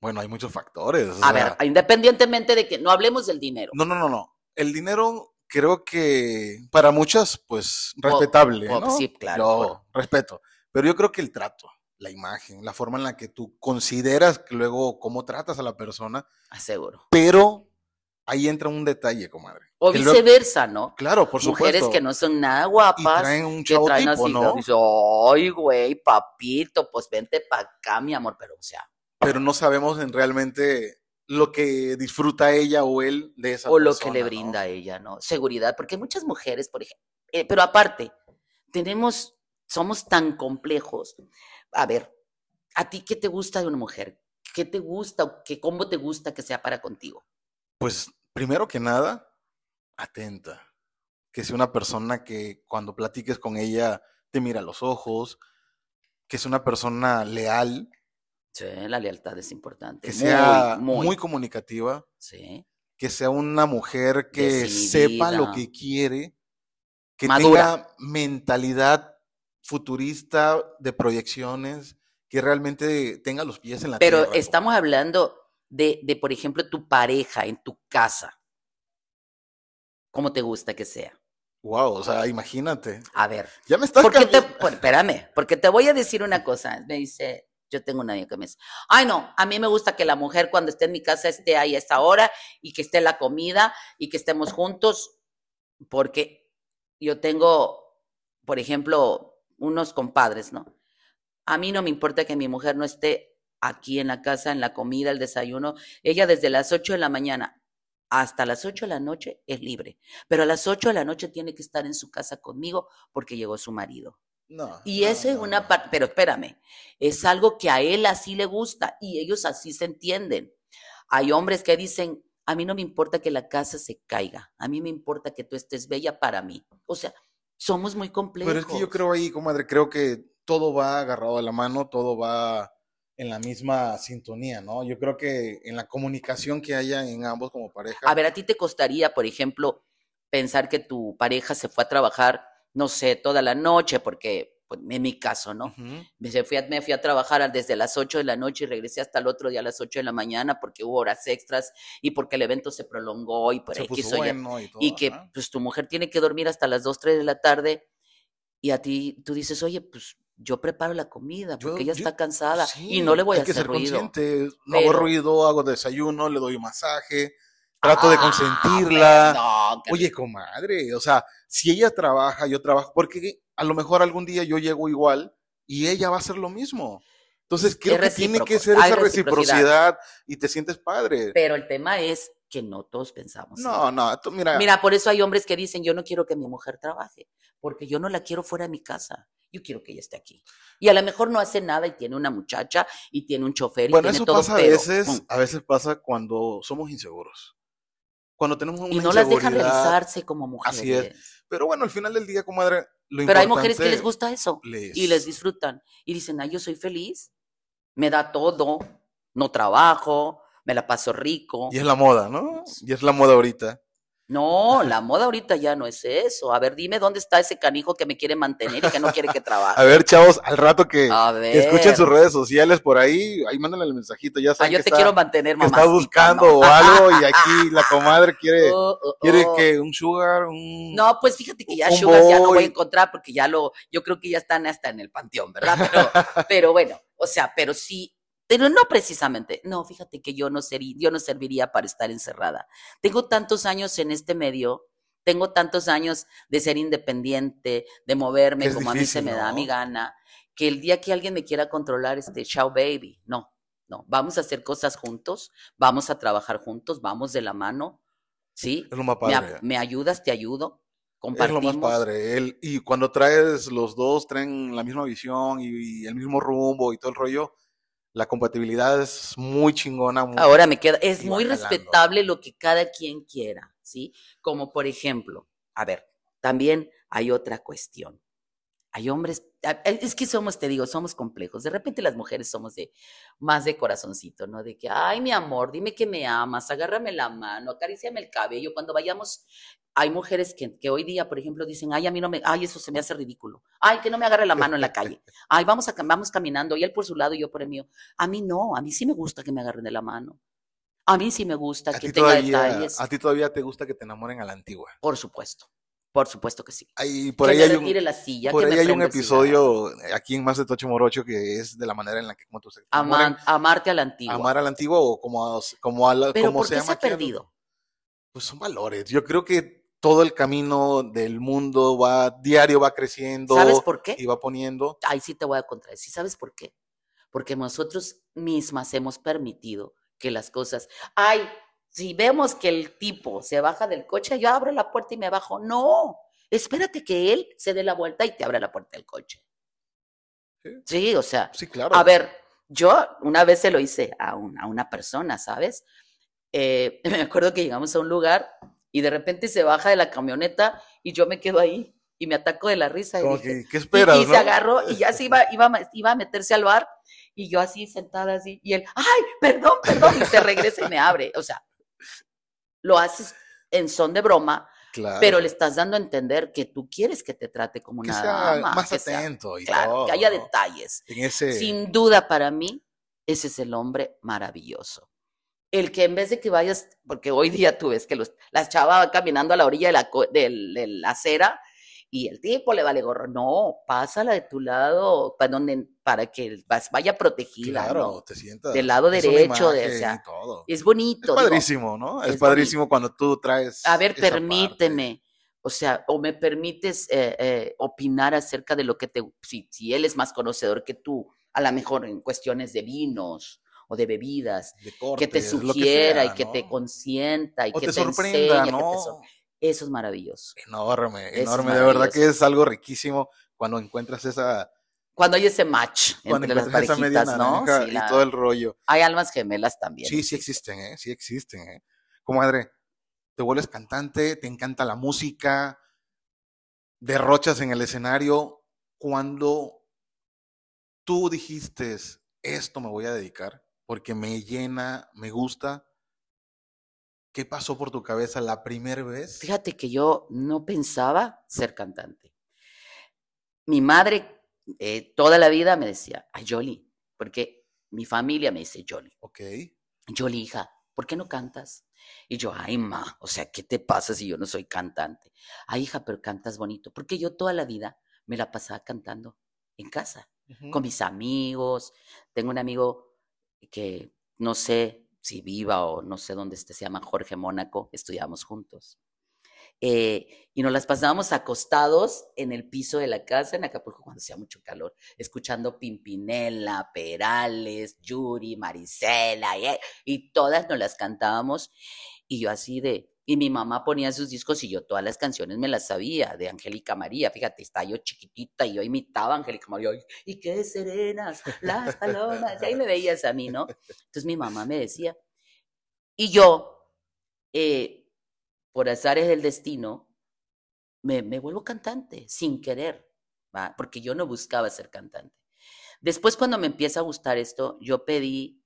Bueno, hay muchos factores. a ver, independientemente de que no hablemos del dinero. No, no, no, no. El dinero creo que para muchas, pues, respetable. Sí, claro. respeto. Pero yo creo que el trato, la imagen, la forma en la que tú consideras que luego cómo tratas a la persona. Aseguro. Pero ahí entra un detalle, comadre. O viceversa, ¿no? Claro, por supuesto. Mujeres que no son nada guapas. Y traen un chavo que tipo, ¿no? Ay, güey, papito, pues vente para acá, mi amor, pero o sea. Pero no sabemos en realmente lo que disfruta ella o él de esa O lo que le brinda a ella, ¿no? Seguridad, porque muchas mujeres, por ejemplo, eh, pero aparte, tenemos, somos tan complejos. A ver, ¿a ti qué te gusta de una mujer? ¿Qué te gusta qué, cómo te gusta que sea para contigo? Pues, primero que nada, atenta. Que sea una persona que cuando platiques con ella te mira a los ojos, que sea una persona leal, Sí, la lealtad es importante. Que sea muy, comunicativa. Sí. Que sea una mujer que sepa lo que quiere. Que tenga mentalidad futurista de proyecciones. Que realmente tenga los pies en la tierra. Pero estamos hablando de, de, por ejemplo, tu pareja en tu casa. ¿Cómo te gusta que sea? Wow, o sea, imagínate. A ver. Ya me estás porque te, Espérame, porque te voy a decir una cosa. Me dice, yo tengo una amiga que me dice, ay no, a mí me gusta que la mujer cuando esté en mi casa esté ahí a esa hora y que esté la comida y que estemos juntos, porque yo tengo, por ejemplo, unos compadres, ¿no? A mí no me importa que mi mujer no esté aquí en la casa, en la comida, el desayuno. Ella desde las 8 de la mañana hasta las 8 de la noche es libre, pero a las 8 de la noche tiene que estar en su casa conmigo porque llegó su marido. No, y eso es una parte, pero espérame, es algo que a él así le gusta y ellos así se entienden. Hay hombres que dicen, a mí no me importa que la casa se caiga, a mí me importa que tú estés bella para mí. O sea, somos muy complejos. Pero es que yo creo ahí, comadre, creo que todo va agarrado a la mano, todo va en la misma sintonía, ¿no? Yo creo que en la comunicación que haya en ambos como pareja. A ver, ¿a ti te costaría, por ejemplo, pensar que tu pareja se fue a trabajar no sé, toda la noche, porque pues, en mi caso, ¿no? me, fui a, me fui a trabajar desde las 8 de la noche y regresé hasta el otro día a las 8 de la mañana porque hubo horas extras y porque el evento se prolongó y por X y, que pues tu mujer tiene que dormir hasta las 2, 3 de la tarde y a ti tú dices, oye, pues yo preparo la comida porque ella está cansada y no le voy a hacer ser ruido. Consciente. No hago ruido, hago desayuno, le doy un masaje, trato de ah, consentirla. Oye, comadre, o sea, si ella trabaja, yo trabajo, porque a lo mejor algún día yo llego igual y ella va a hacer lo mismo. Entonces, creo que tiene que ser esa reciprocidad y te sientes padre. Pero el tema es que no todos pensamos. No, no, mira. Mira, por eso hay hombres que dicen, yo no quiero que mi mujer trabaje, porque yo no la quiero fuera de mi casa. Yo quiero que ella esté aquí. Y a lo mejor no hace nada y tiene una muchacha y tiene un chofer y bueno, tiene eso todo, pasa a veces, a veces pasa cuando somos inseguros. Cuando tenemos una Y no las dejan realizarse como mujeres. Así es. Pero bueno, al final del día, comadre, lo Pero hay mujeres que les gusta eso y les disfrutan. Y dicen, ay, yo soy feliz, me da todo, no trabajo, me la paso rico. Y es la moda, ¿no? Y es la moda ahorita. No, la moda ahorita ya no es eso. A ver, dime dónde está ese canijo que me quiere mantener y que no quiere que trabaje. A ver, chavos, al rato que, escuchen sus redes sociales por ahí, ahí mándenle el mensajito, ya saben. Ah, yo te quiero mantener, mamá. Que está buscando o algo y aquí la comadre quiere, oh, oh, quiere oh. que un sugar, un. No, pues fíjate que ya sugar ya no voy a encontrar porque ya lo, yo creo que ya están hasta en el panteón, ¿verdad? Pero, pero bueno, o sea, pero sí, pero no precisamente. No, fíjate que yo no, sería, yo no serviría para estar encerrada. Tengo tantos años en este medio, tengo tantos años de ser independiente, de moverme como a mí se me da mi gana, que el día que alguien me quiera controlar, este, chao baby, no, no, vamos a hacer cosas juntos, vamos a trabajar juntos, vamos de la mano, ¿sí? Es lo más padre. Me, ayudas, te ayudo. Compartimos. Es lo más padre. Él, y cuando traes los dos, traen la misma visión y el mismo rumbo y todo el rollo, la compatibilidad es muy chingona. Ahora me queda, es muy respetable lo que cada quien quiera, ¿sí? Como por ejemplo, a ver, también hay otra cuestión. Hay hombres, es que somos, te digo, somos complejos. De repente las mujeres somos de más de corazoncito, ¿no? De que, ay, mi amor, dime que me amas, agárrame la mano, acaríciame el cabello. Cuando vayamos hay mujeres que, que, hoy día, por ejemplo, dicen, ay, a mí no me, ay, eso se me hace ridículo. Ay, que no me agarre la mano en la calle. Ay, vamos, a, vamos caminando, y él por su lado y yo por el mío. A mí no, a mí sí me gusta que me agarren de la mano. A mí sí me gusta que tenga detalles. ¿A ti todavía te gusta que te enamoren a la antigua? Por supuesto. Por supuesto que sí. por ahí hay un, la silla, por ahí hay un episodio aquí en Más de Tocho Morocho que es de la manera en la que como tú se amarte a la antigua. Amar a la antigua o como a, como a la, Pero como ¿por qué se, ha perdido? Pues son valores. Yo creo que todo el camino del mundo va diario va creciendo. ¿Sabes por qué? Y va poniendo. Ahí sí te voy a contradecir. ¿Sabes por qué? Porque nosotros mismas hemos permitido que las cosas, ay, si vemos que el tipo se baja del coche, yo abro la puerta y me bajo. No, espérate que él se dé la vuelta y te abra la puerta del coche. Sí, o sea, sí, claro. a ver, yo una vez se lo hice a, a una persona, ¿sabes? Eh, me acuerdo que llegamos a un lugar y de repente se baja de la camioneta y yo me quedo ahí y me ataco de la risa. y ¿Qué esperas? Y, y se agarró y ya se iba, iba, iba a meterse al bar y yo así sentada así, y él, ay, perdón, perdón, y se regresa y me abre. O sea, lo haces en son de broma, pero le estás dando a entender que tú quieres que te trate como una dama, más atento y claro, que haya detalles. Sin duda para mí, ese es el hombre maravilloso. El que en vez de que vayas, porque hoy día tú ves que los, las chavas van caminando a la orilla de la, de la acera y el tipo le vale gorro. No, pásala de tu lado para donde para que vaya protegida. Claro, te sientas. Del lado derecho, de, o sea, es bonito. Es padrísimo, ¿no? Es, padrísimo cuando tú traes. A ver, permíteme. O sea, o me permites eh, eh, opinar acerca de lo que te. Si, si él es más conocedor que tú, a lo mejor en cuestiones de vinos o de bebidas, que te sugiera y que te consienta y que te, sorprenda, ¿no? Eso es maravilloso. Enorme, enorme. de verdad que es algo riquísimo cuando encuentras esa. Cuando hay ese match entre las parejitas, ¿no? y todo el rollo. Hay almas gemelas también. Sí, sí existen, ¿eh? Sí existen, ¿eh? Comadre, te vuelves cantante, te encanta la música, derrochas en el escenario. Cuando tú dijiste, esto me voy a dedicar porque me llena, me gusta, ¿Qué pasó por tu cabeza la primera vez? Fíjate que yo no pensaba ser cantante. Mi madre eh, toda la vida me decía, ay, Jolly, porque mi familia me dice Jolly. Ok. Jolly, hija, ¿por qué no cantas? Y yo, ay, ma, o sea, ¿qué te pasa si yo no soy cantante? Ay, hija, pero cantas bonito. Porque yo toda la vida me la pasaba cantando en casa, con mis amigos. Tengo un amigo que, no sé, si viva o no sé dónde esté, se llama Jorge Mónaco, estudiamos juntos. Eh, y nos las pasábamos acostados en el piso de la casa en Acapulco cuando hacía mucho calor, escuchando Pimpinela, Perales, Yuri, Marisela, y, y todas nos las cantábamos. Y yo así de, y mi mamá ponía sus discos y yo todas las canciones me las sabía de Angélica María. Fíjate, estaba yo chiquitita y yo imitaba a Angélica María. Y qué serenas las palomas. Y ahí me veías a mí, ¿no? Entonces mi mamá me decía. Y yo, eh, por azares del destino, me, me vuelvo cantante sin querer, porque yo no buscaba ser cantante. Después, cuando me empieza a gustar esto, yo pedí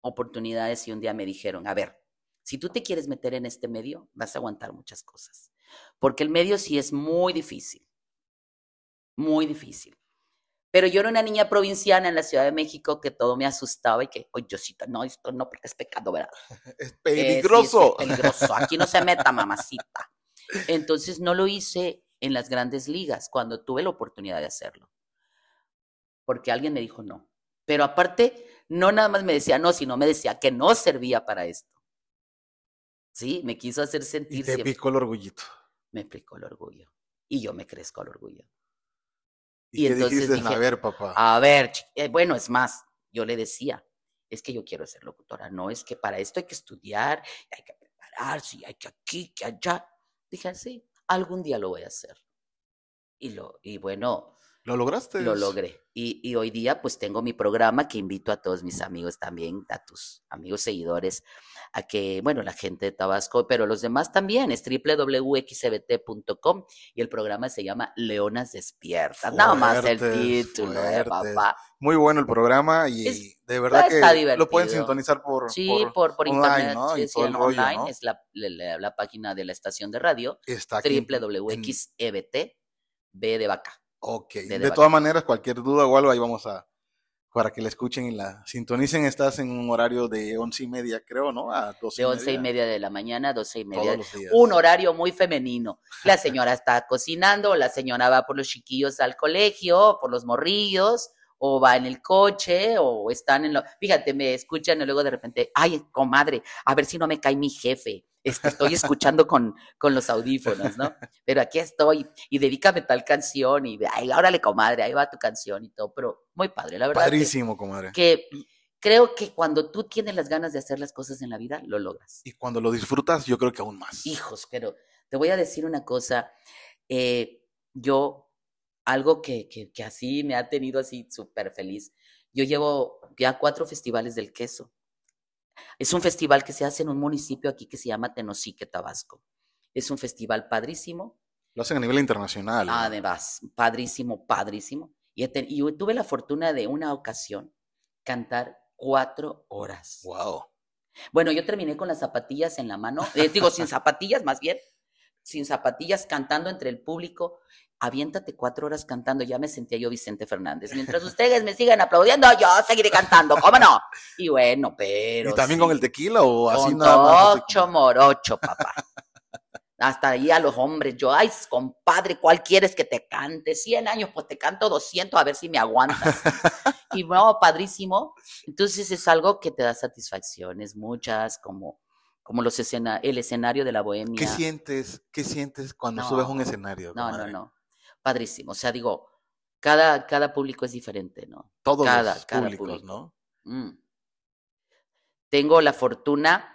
oportunidades y un día me dijeron, a ver, si tú te quieres meter en este medio, vas a aguantar muchas cosas. Porque el medio sí es muy difícil. Muy difícil. Pero yo era una niña provinciana en la Ciudad de México que todo me asustaba y que, oye, Diosita, no, esto no, porque es pecado, ¿verdad? Es peligroso. es peligroso. Aquí no se meta, mamacita. Entonces no lo hice en las grandes ligas cuando tuve la oportunidad de hacerlo. Porque alguien me dijo no. Pero aparte, no nada más me decía no, sino me decía que no servía para esto. Sí, me quiso hacer sentir. Y te picó el orgullito. Me picó el orgullo. Y yo me crezco el orgullo. Y, entonces dijiste, a ver, papá. A ver, eh, bueno, es más, yo le decía, es que yo quiero ser locutora, no es que para esto hay que estudiar, hay que prepararse, hay que aquí, que allá. Dije, sí, algún día lo voy a hacer. Y, lo, y bueno, ¿Lo lograste? Lo logré. Y, y, hoy día pues tengo mi programa que invito a todos mis amigos también, a tus amigos seguidores, a que, bueno, la gente de Tabasco, pero los demás también, es www.xbt.com y el programa se llama Leonas Despiertas. Nada más el título, eh, papá. Muy bueno el programa y de verdad que lo pueden sintonizar por, sí, por, por, internet, ¿no? sí, online, es la, la, página de la estación de radio, Está www.xebt, B de vaca Ok, de, todas maneras, cualquier duda o algo, ahí vamos a para que la escuchen y la sintonicen. Estás en un horario de once y media, creo, ¿no? A doce De once y media de la mañana a doce y media. Un horario muy femenino. La señora está cocinando, la señora va por los chiquillos al colegio, por los morrillos, o va en el coche, o están en lo... Fíjate, me escuchan y luego de repente, ay, comadre, a ver si no me cae mi jefe estoy escuchando con, con los audífonos, ¿no? Pero aquí estoy y dedícame tal canción y, ay, órale, comadre, ahí va tu canción y todo, pero muy padre, la verdad. Padrísimo, comadre. Que creo que cuando tú tienes las ganas de hacer las cosas en la vida, lo logras. Y cuando lo disfrutas, yo creo que aún más. Hijos, pero te voy a decir una cosa, eh, yo, algo que, que, que así me ha tenido así súper feliz, yo llevo ya cuatro festivales del queso. Es un festival que se hace en un municipio aquí que se llama Tenosique, Tabasco. Es un festival padrísimo. Lo hacen a nivel internacional. Además, padrísimo, padrísimo. Y, tuve la fortuna de una ocasión cantar cuatro horas. Wow. Bueno, yo terminé con las zapatillas en la mano, eh, digo, sin zapatillas más bien, sin zapatillas, cantando entre el público aviéntate cuatro horas cantando, ya me sentía yo Vicente Fernández. Mientras ustedes me sigan aplaudiendo, yo seguiré cantando, ¿cómo no? Y bueno, pero. ¿Y también con el tequila o así con nada Ocho morocho, papá. Hasta ahí a los hombres, yo, ay, compadre, ¿cuál quieres que te cante? 100 años, pues te canto 200 a ver si me aguantas. y bueno, padrísimo. Entonces es algo que te da satisfacciones, muchas, como como los escena el escenario de la bohemia. ¿Qué sientes? ¿Qué sientes cuando subes un escenario? No, no, no padrísimo. O sea, digo, cada, cada público es diferente, ¿no? Todos los públicos, ¿no? Mm. Tengo la fortuna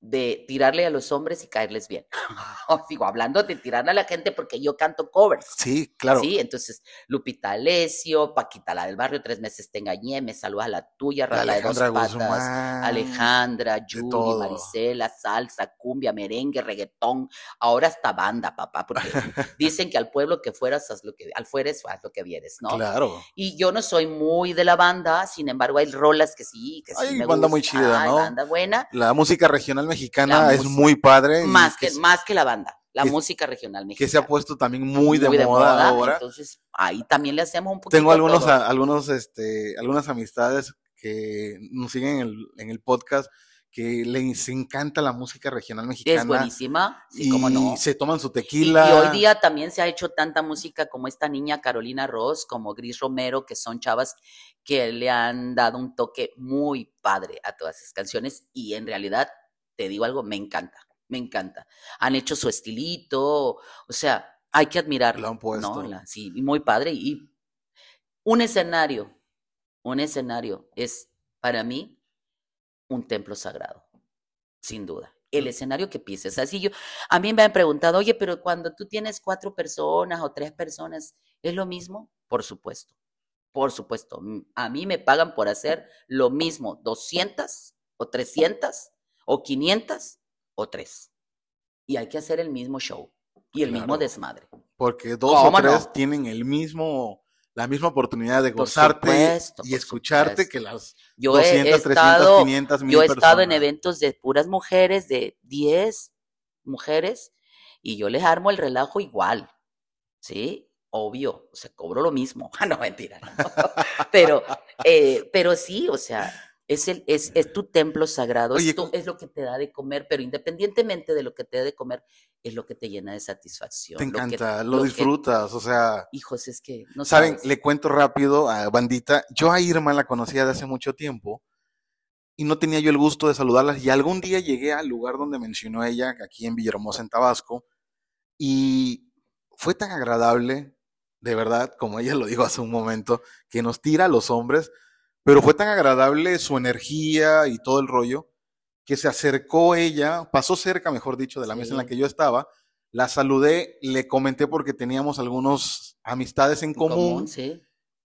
de tirarle a los hombres y caerles bien. Sigo hablando de tirarle a la gente porque yo canto covers. Sí, claro. Sí, entonces Lupita Alessio, Paquita la del barrio, tres meses te engañé, me saludas la tuya, Rala de dos patas, Alejandra, Judy, Marisela, salsa, cumbia, merengue, reggaetón, ahora hasta banda, papá, porque dicen que al pueblo que fueras, haz lo que, al fueres, haz lo que vieres, ¿no? Claro. Y yo no soy muy de la banda, sin embargo hay rolas que sí, que sí hay banda muy chida, ¿no? banda buena. La música regional mexicana es muy padre. Más que, más que la banda, la música regional mexicana. Que se ha puesto también muy, de, moda ahora. Entonces, ahí también le hacemos un poquito Tengo algunos, algunos, este, algunas amistades que nos siguen en el, en el podcast que les encanta la música regional mexicana. Es buenísima, y no. se toman su tequila. Y, hoy día también se ha hecho tanta música como esta niña Carolina Ross, como Gris Romero, que son chavas que le han dado un toque muy padre a todas esas canciones y en realidad te digo algo, me encanta, me encanta. Han hecho su estilito, o sea, hay que admirarlo. Lo han puesto. sí, muy padre. Y un escenario, un escenario es para mí un templo sagrado, sin duda. El escenario que pises. Así yo, a mí me han preguntado, oye, pero cuando tú tienes cuatro personas o tres personas, ¿es lo mismo? Por supuesto, por supuesto. A mí me pagan por hacer lo mismo, 200 o 300 o 500 o 3. Y hay que hacer el mismo show y el mismo desmadre. Porque dos o tres tienen el mismo, la misma oportunidad de gozarte y escucharte que las yo 200, he estado, 300, 500 mil Yo he estado en eventos de puras mujeres, de 10 mujeres, y yo les armo el relajo igual, ¿sí? Obvio, o sea, cobro lo mismo. no, mentira. pero, eh, pero sí, o sea, es, el, es, es tu templo sagrado, es, es, lo que te da de comer, pero independientemente de lo que te da de comer, es lo que te llena de satisfacción. Te encanta, lo, disfrutas, o sea. Hijos, es que no Saben, le cuento rápido a Bandita, yo a Irma la conocía de hace mucho tiempo y no tenía yo el gusto de saludarla y algún día llegué al lugar donde mencionó ella, aquí en Villahermosa, en Tabasco, y fue tan agradable, de verdad, como ella lo dijo hace un momento, que nos tira a los hombres pero fue tan agradable su energía y todo el rollo que se acercó ella, pasó cerca, mejor dicho, de la mesa en la que yo estaba. La saludé, le comenté porque teníamos algunas amistades en común.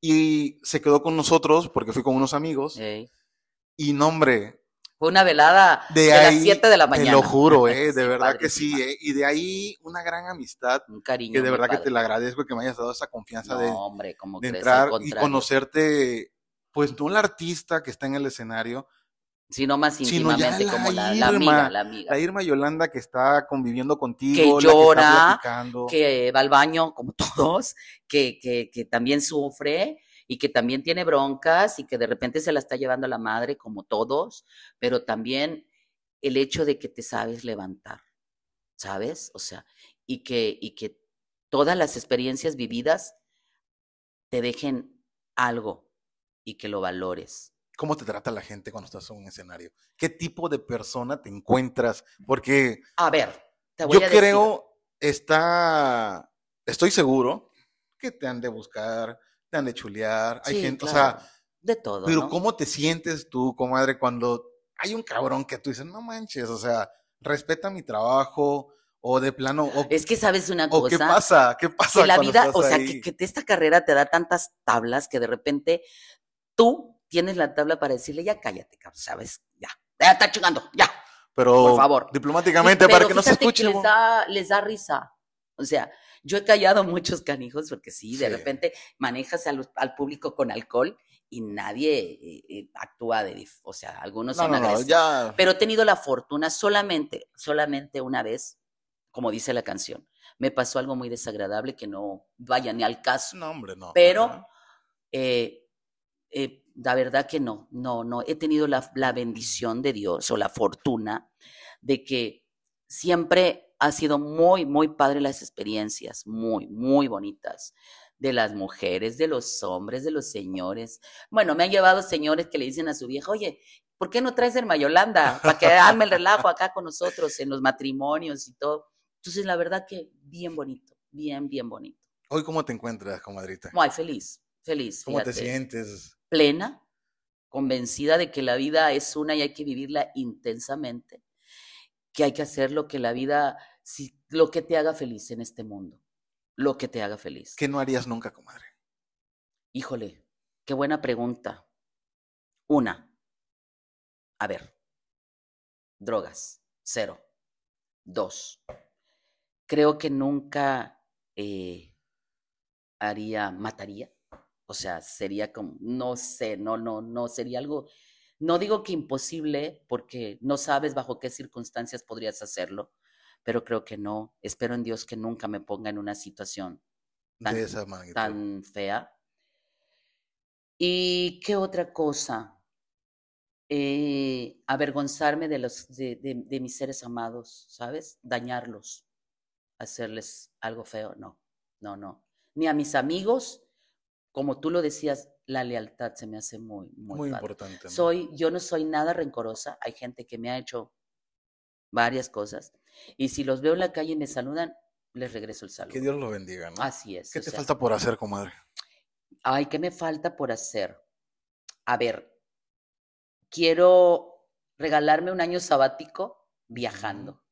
Y se quedó con nosotros porque fui con unos amigos. Y no, hombre. Fue una velada de, las 7 de la mañana. Te lo juro, eh, de verdad que sí. Eh, y de ahí una gran amistad. Un cariño. Que de verdad que te la agradezco que me hayas dado esa confianza de, hombre, como de entrar y conocerte pues no la artista que está en el escenario, sino más íntimamente como la, amiga, la amiga. La Irma Yolanda que está conviviendo contigo, que llora, que, va al baño como todos, que, que, que también sufre, y que también tiene broncas y que de repente se la está llevando a la madre como todos, pero también el hecho de que te sabes levantar, ¿sabes? O sea, y que, y que todas las experiencias vividas te dejen algo y que lo valores. ¿Cómo te trata la gente cuando estás en un escenario? ¿Qué tipo de persona te encuentras? Porque... A ver, te voy yo creo, está, estoy seguro que te han de buscar, te han de chulear, hay gente, o sea... De todo. Pero ¿cómo te sientes tú, comadre, cuando hay un cabrón que tú dices, no manches, o sea, respeta mi trabajo, o de plano. O, es que sabes una cosa. ¿Qué pasa? ¿Qué pasa? Que la vida, o sea, que, que, esta carrera te da tantas tablas que de repente tú tienes la tabla para decirle, ya cállate, ¿sabes? Ya, ya está chingando, ya. Pero, por favor. Diplomáticamente, para que no se escuche. les, da, les da risa. O sea, yo he callado muchos canijos porque sí, de repente manejas al, al, público con alcohol y nadie eh, eh, actúa de, o sea, algunos son agresivos. Pero he tenido la fortuna solamente, solamente una vez, como dice la canción, me pasó algo muy desagradable que no vaya ni al caso. No, hombre, no. Pero eh, la verdad que no, no, no. He tenido la, la bendición de Dios o la fortuna de que siempre ha sido muy, muy padre las experiencias, muy, muy bonitas de las mujeres, de los hombres, de los señores. Bueno, me han llevado señores que le dicen a su vieja, oye, ¿por qué no traes el Mayolanda? Para que arme el relajo acá con nosotros en los matrimonios y todo. Entonces, la verdad que bien bonito, bien, bien bonito. Hoy, ¿cómo te encuentras, comadrita? Muy feliz, feliz. ¿Cómo te sientes? Plena, convencida de que la vida es una y hay que vivirla intensamente, que hay que hacer lo que la vida, lo que te haga feliz en este mundo lo que te haga feliz. ¿Qué no harías nunca, comadre? Híjole, qué buena pregunta. Una, a ver, drogas, cero. Dos, creo que nunca eh, haría, mataría. O sea, sería como, no sé, no, no, no, sería algo, no digo que imposible, porque no sabes bajo qué circunstancias podrías hacerlo, pero creo que no. Espero en Dios que nunca me ponga en una situación tan, fea. ¿Y qué otra cosa? Eh, avergonzarme de, los, de, de, mis seres amados, ¿sabes? Dañarlos, hacerles algo feo, no, no, no. Ni a mis amigos, como tú lo decías, la lealtad se me hace muy, muy, muy importante. Soy, yo no soy nada rencorosa. Hay gente que me ha hecho varias cosas. Y si los veo en la calle y me saludan, les regreso el saludo. Que Dios los bendiga, ¿no? Así es. ¿Qué te falta por hacer, comadre? Ay, ¿qué me falta por hacer? A ver, quiero regalarme un año sabático viajando.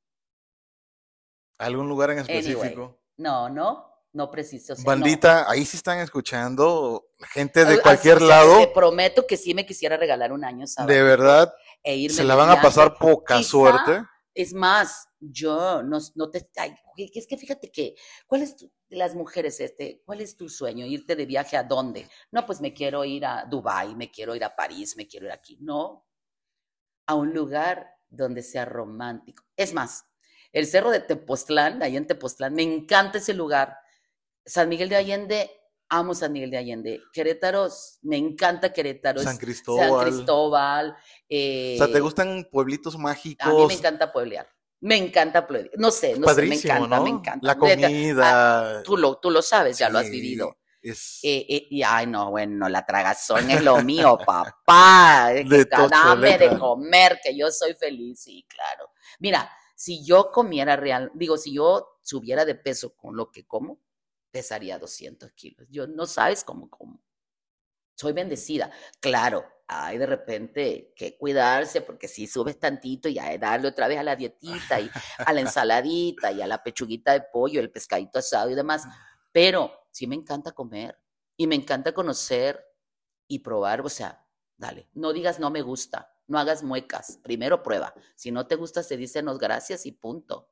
¿Algún lugar en específico? No, no, no preciso. Bandita, ahí sí están escuchando gente de cualquier lado. Te prometo que sí me quisiera regalar un año sabático. De verdad. E se la van a pasar poca suerte. Es más, yo no, no te... es que fíjate que, ¿cuál es tu, las mujeres este? ¿Cuál es tu sueño? ¿Irte de viaje a dónde? No, pues me quiero ir a Dubái, me quiero ir a París, me quiero ir aquí. No, a un lugar donde sea romántico. Es más, el cerro de Tepoztlán, ahí en Tepoztlán, me encanta ese lugar. San Miguel de Allende, amo San Miguel de Allende. Querétaro, me encanta Querétaro. San Cristóbal. San Cristóbal. Eh, o sea, ¿te gustan puebllitos mágicos? A mí me encanta pueblear. Me encanta pueblear. No sé, no sé, me encanta, me encanta. La comida. Ah, tú, lo, tú lo sabes, ya lo has vivido. Es... Eh, eh, y ay, no, bueno, la tragazón es lo mío, papá. de dame de comer, que yo soy feliz, sí, claro. Mira, si yo comiera real, digo, si yo subiera de peso con lo que como, pesaría 200 kilos. Yo no sabes cómo como. Soy bendecida. Claro, hay de repente que cuidarse porque si subes tantito y darle otra vez a la dietita y a la ensaladita y a la pechuguita de pollo, el pescadito asado y demás. Pero sí me encanta comer y me encanta conocer y probar. O sea, dale, no digas no me gusta, no hagas muecas. Primero prueba. Si no te gusta, se dice nos gracias y punto.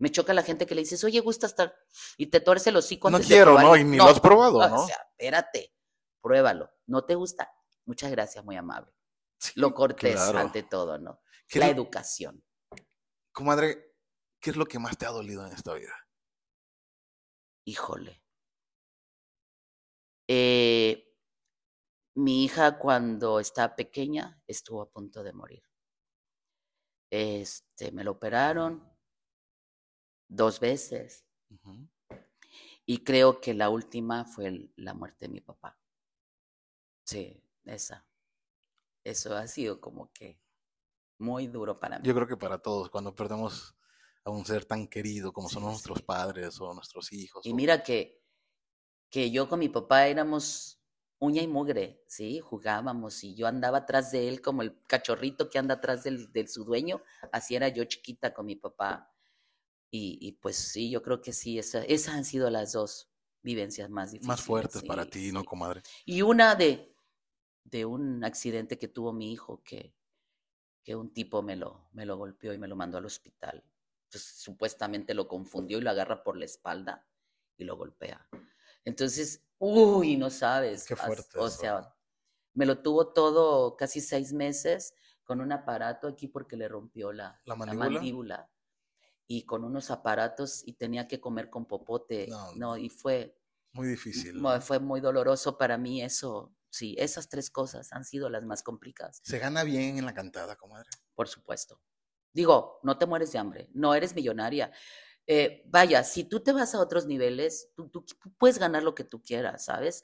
Me choca la gente que le dices, oye, gusta estar, y te torce el hocico. No quiero, ¿no? Y ni lo has probado, ¿no? O sea, espérate, pruébalo. ¿No te gusta? Muchas gracias, muy amable. lo cortés ante todo, ¿no? La educación. Comadre, ¿qué es lo que más te ha dolido en esta vida? Híjole. Eh, mi hija cuando estaba pequeña estuvo a punto de morir. Este, me lo operaron dos veces. Y creo que la última fue la muerte de mi papá. Sí, esa. Eso ha sido como que muy duro para mí. Yo creo que para todos, cuando perdemos a un ser tan querido como son nuestros padres o nuestros hijos. Y mira que, que yo con mi papá éramos uña y mugre, ¿sí? Jugábamos y yo andaba atrás de él como el cachorrito que anda atrás del, de su dueño, así era yo chiquita con mi papá. Y, y pues sí, yo creo que sí, esa, esas han sido las dos vivencias más difíciles. Más fuertes para ti, ¿no, comadre? Y una de, de un accidente que tuvo mi hijo, que, que un tipo me lo, me lo golpeó y me lo mandó al hospital. Pues, supuestamente lo confundió y lo agarra por la espalda y lo golpea. Entonces, uy, no sabes. Qué fuerte. O sea, me lo tuvo todo casi seis meses con un aparato aquí porque le rompió la, ¿La, mandíbula? Y con unos aparatos y tenía que comer con popote. No, y fue... Muy difícil. Fue muy doloroso para mí eso. Sí, esas tres cosas han sido las más complicadas. ¿Se gana bien en la cantada, comadre? Por supuesto. Digo, no te mueres de hambre, no eres millonaria. Eh, vaya, si tú te vas a otros niveles, tú, puedes ganar lo que tú quieras, ¿sabes?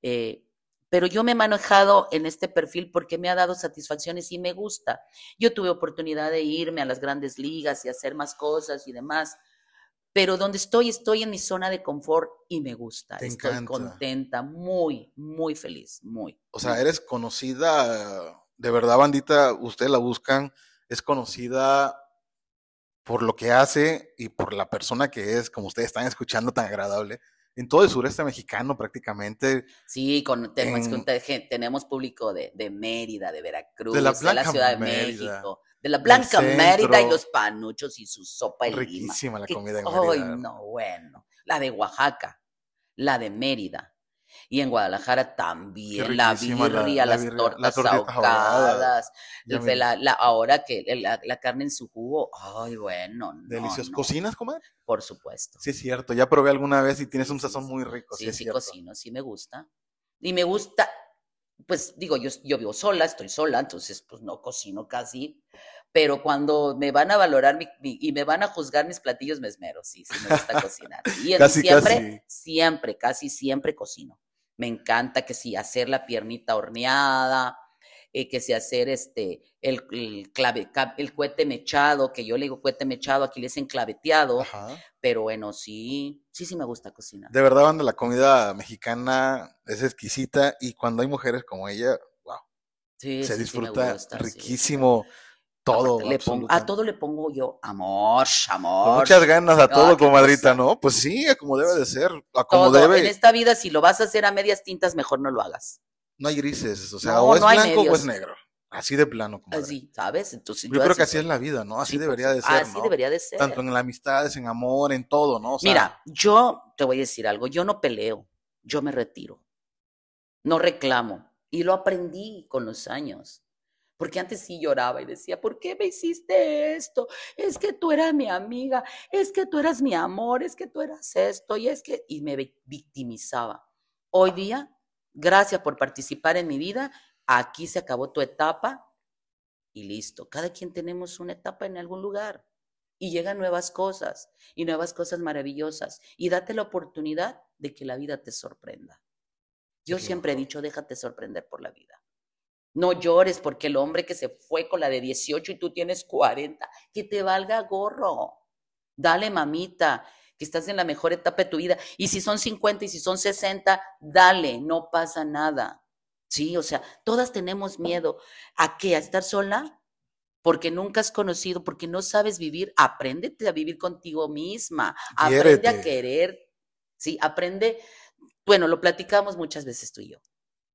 Eh, pero yo me he manejado en este perfil porque me ha dado satisfacciones y me gusta. Yo tuve oportunidad de irme a las grandes ligas y hacer más cosas y demás, pero donde estoy, estoy en mi zona de confort y me gusta. estoy contenta, muy, muy feliz, muy. O sea, eres conocida, de verdad, bandita, ustedes la buscan, es conocida por lo que hace y por la persona que es, como ustedes están escuchando, tan agradable. En todo el sureste mexicano prácticamente. Sí, con, tenemos, público de, Mérida, de Veracruz, de la, Ciudad de México, de la Blanca Mérida y los panuchos y su sopa y Riquísima la comida en Mérida. Ay, no, bueno. La de Oaxaca, la de Mérida, y en Guadalajara también la birria, las tortas ahogadas, la, ahora que la, carne en su jugo, ay, bueno. Delicioso. ¿Cocinas, comadre? Por supuesto. Sí, es cierto. Ya probé alguna vez y tienes un sazón muy rico. Sí, sí, cocino, sí me gusta. Y me gusta, pues digo, yo, yo vivo sola, estoy sola, entonces pues no cocino casi, pero cuando me van a valorar y me van a juzgar mis platillos, me esmero, sí, sí me gusta cocinar. Y siempre, siempre, casi siempre cocino. Me encanta que si hacer la piernita horneada, eh, que si hacer este, el, el, clave, el cohete mechado, que yo le digo cohete mechado, aquí le dicen claveteado, pero bueno, sí, sí, sí me gusta cocinar. De verdad, cuando la comida mexicana es exquisita y cuando hay mujeres como ella, wow, se disfruta riquísimo todo. a todo le pongo yo amor, amor. muchas ganas a todo, comadrita, ¿no? Pues sí, como debe de ser, a como debe. En esta vida, si lo vas a hacer a medias tintas, mejor no lo hagas. No hay grises, o sea, o es blanco o es negro. Así de plano. Comadre. Así, ¿sabes? Entonces, yo, creo que así es la vida, ¿no? Así debería de ser. Así debería de ser. Tanto en las amistades, en amor, en todo, ¿no? Mira, yo te voy a decir algo, yo no peleo, yo me retiro. No reclamo. Y lo aprendí con los años. Porque antes sí lloraba y decía, ¿por qué me hiciste esto? Es que tú eras mi amiga, es que tú eras mi amor, es que tú eras esto, y es que... Y me victimizaba. Hoy día, gracias por participar en mi vida, aquí se acabó tu etapa y listo. Cada quien tenemos una etapa en algún lugar y llegan nuevas cosas y nuevas cosas maravillosas y date la oportunidad de que la vida te sorprenda. Yo siempre he dicho, déjate sorprender por la vida. No llores porque el hombre que se fue con la de 18 y tú tienes 40, que te valga gorro. Dale, mamita, que estás en la mejor etapa de tu vida. Y si son 50 y si son 60, dale, no pasa nada. Sí, o sea, todas tenemos miedo. ¿A qué? ¿A estar sola? Porque nunca has conocido, porque no sabes vivir. Apréndete a vivir contigo misma. Aprende a querer. Sí, aprende. Bueno, lo platicamos muchas veces tú y yo.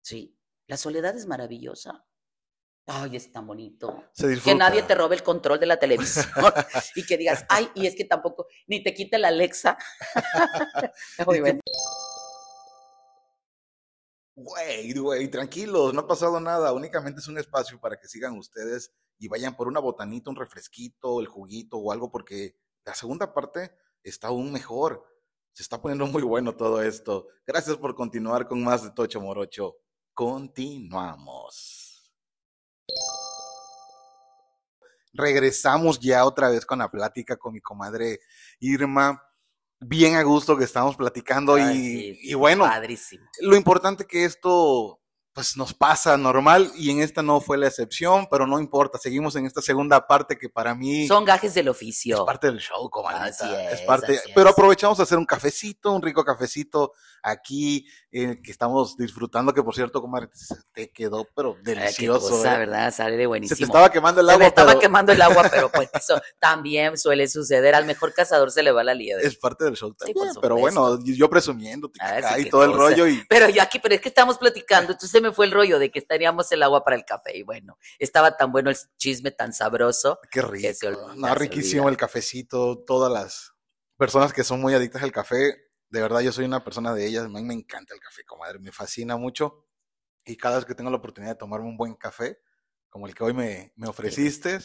Sí, la soledad es maravillosa. Ay, es tan bonito. que nadie te robe el control de la televisión y que digas, ay, y es que tampoco, ni te quite la Alexa. Güey, güey, tranquilos, no ha pasado nada. Únicamente es un espacio para que sigan ustedes y vayan por una botanita, un refresquito, el juguito o algo, porque la segunda parte está aún mejor. Se está poniendo muy bueno todo esto. Gracias por continuar con más de Tocho Morocho. Continuamos. Regresamos ya otra vez con la plática con mi comadre Irma. Bien a gusto que estamos platicando y, y, bueno, padrísimo. lo importante que esto pues nos pasa normal y en esta no fue la excepción, pero no importa, seguimos en esta segunda parte que para mí... Son gajes del oficio. Es parte del show, comadre. es, parte, pero aprovechamos a hacer un cafecito, un rico cafecito aquí eh, que estamos disfrutando, que por cierto, comadre, te quedó pero delicioso. Ay, qué ¿eh? ¿verdad? Sale de buenísimo. Se te estaba quemando el agua. Se me estaba quemando el agua, pero pues eso también suele suceder. Al mejor cazador se le va la liebre. Es parte del show también, pero bueno, yo presumiendo ah, y todo el rollo y... Pero yo aquí, pero es que estamos platicando, entonces me fue el rollo de que estaríamos el agua para el café. Y bueno, estaba tan bueno el chisme, tan sabroso. Qué rico. no, riquísimo el cafecito. Todas las personas que son muy adictas al café, de verdad yo soy una persona de ellas. A mí me encanta el café, comadre. Me fascina mucho. Y cada vez que tengo la oportunidad de tomarme un buen café, como el que hoy me, me ofreciste,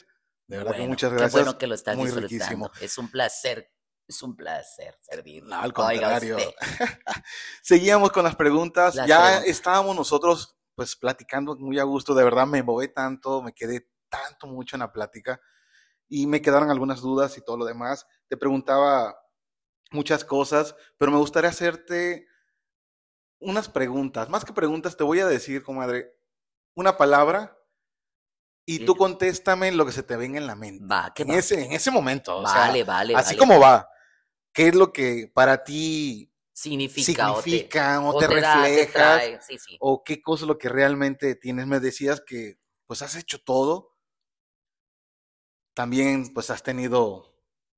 de verdad que muchas gracias. Qué bueno que lo estás muy Riquísimo. Es un placer es un placer servir. No, al contrario. Seguíamos con las preguntas. ya estábamos nosotros pues platicando muy a gusto, de verdad me moví tanto, me quedé tanto mucho en la plática y me quedaron algunas dudas y todo lo demás. Te preguntaba muchas cosas, pero me gustaría hacerte unas preguntas. Más que preguntas, te voy a decir, comadre, una palabra y tú contéstame lo que se te venga en la mente. Va, en, Ese, en ese momento. Vale, vale. Así como va. ¿Qué es lo que para ti significa, significa o te, refleja o qué cosa es lo que realmente tienes. Me decías que pues has hecho todo. También pues has tenido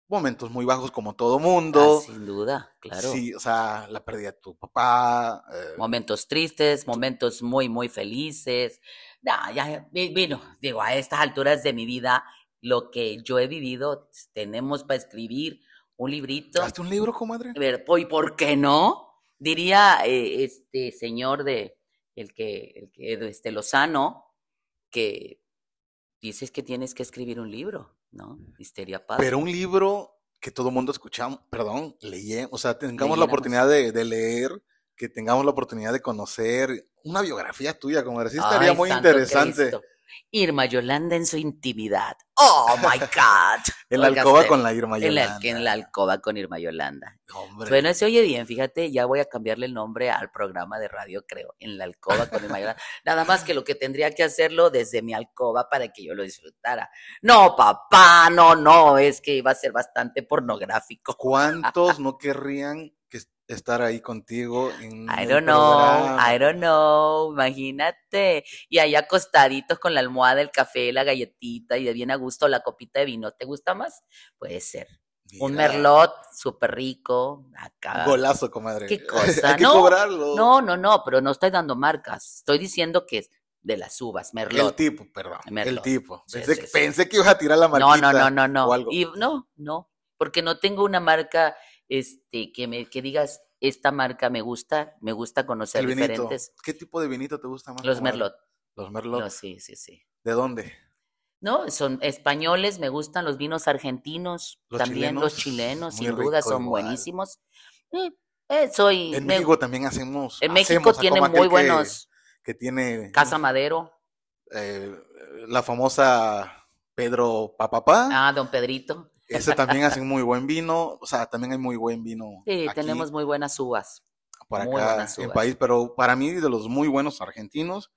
momentos muy bajos como todo mundo. Ah, sin duda, claro. Sí, o sea, la pérdida de tu papá. Eh. Momentos tristes, momentos muy, muy felices. Ya, ya, vino, digo, a estas alturas de mi vida, lo que yo he vivido, tenemos para escribir un librito. ¿Hazte un libro, comadre? A ver, ¿y por qué no? Diría eh, este señor de el que, el que este Lozano, que dices que tienes que escribir un libro, ¿no? Histeria Paz. Pero un libro que todo el mundo escuchamos, perdón, leí, o sea, tengamos la oportunidad de, leer, que tengamos la oportunidad de conocer una biografía tuya, como decía, estaría muy interesante. Irma Yolanda en su intimidad. Oh my God. en la alcoba con la Irma Yolanda. En la, alcoba con Irma Yolanda. Bueno, se oye bien, fíjate, ya voy a cambiarle el nombre al programa de radio, creo. En la alcoba con Irma Yolanda. Nada más que lo que tendría que hacerlo desde mi alcoba para que yo lo disfrutara. No, papá, no, no, es que iba a ser bastante pornográfico. ¿Cuántos no querrían estar ahí contigo. En I don't know, I don't know, imagínate. Y ahí acostaditos con la almohada, el café, la galletita y de bien a gusto la copita de vino. ¿Te gusta más? Puede ser. Un merlot súper rico, acá. Golazo, comadre. Qué cosa. Hay que cobrarlo. No, no, no, pero no estoy dando marcas. Estoy diciendo que es de las uvas, merlot. El tipo, perdón. El tipo. Pensé, que ibas a tirar la marquita. No, no, no, no, no. Y no, no, porque no tengo una marca este, que me que digas, esta marca me gusta, me gusta conocer diferentes. ¿Qué tipo de vinito te gusta más? Los Merlot. Los Merlot. sí, sí, sí. ¿De dónde? No, son españoles, me gustan los vinos argentinos, también los chilenos, sin duda, son buenísimos. Eh, eh, soy. En México también hacemos. En México tiene muy buenos. Que, tiene. Casa Madero. Eh, la famosa Pedro Papapá. Ah, don Pedrito. Ese también hacen muy buen vino, o sea, también hay muy buen vino. Sí, tenemos muy buenas uvas. Por acá en país, pero para mí de los muy buenos argentinos,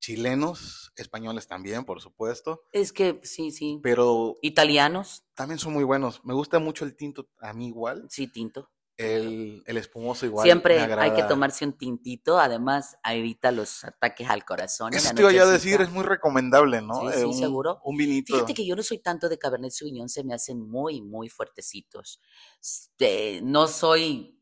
chilenos, españoles también, por supuesto. Es que sí, sí. Pero italianos también son muy buenos. Me gusta mucho el tinto, a mí igual. Sí, tinto. El, el, espumoso igual. Siempre hay que tomarse un tintito, además evita los ataques al corazón. Eso te iba a decir, es muy recomendable, ¿no? Sí, sí, seguro. Un vinito. Fíjate que yo no soy tanto de Cabernet Sauvignon, se me hacen muy, muy fuertecitos. Este, no soy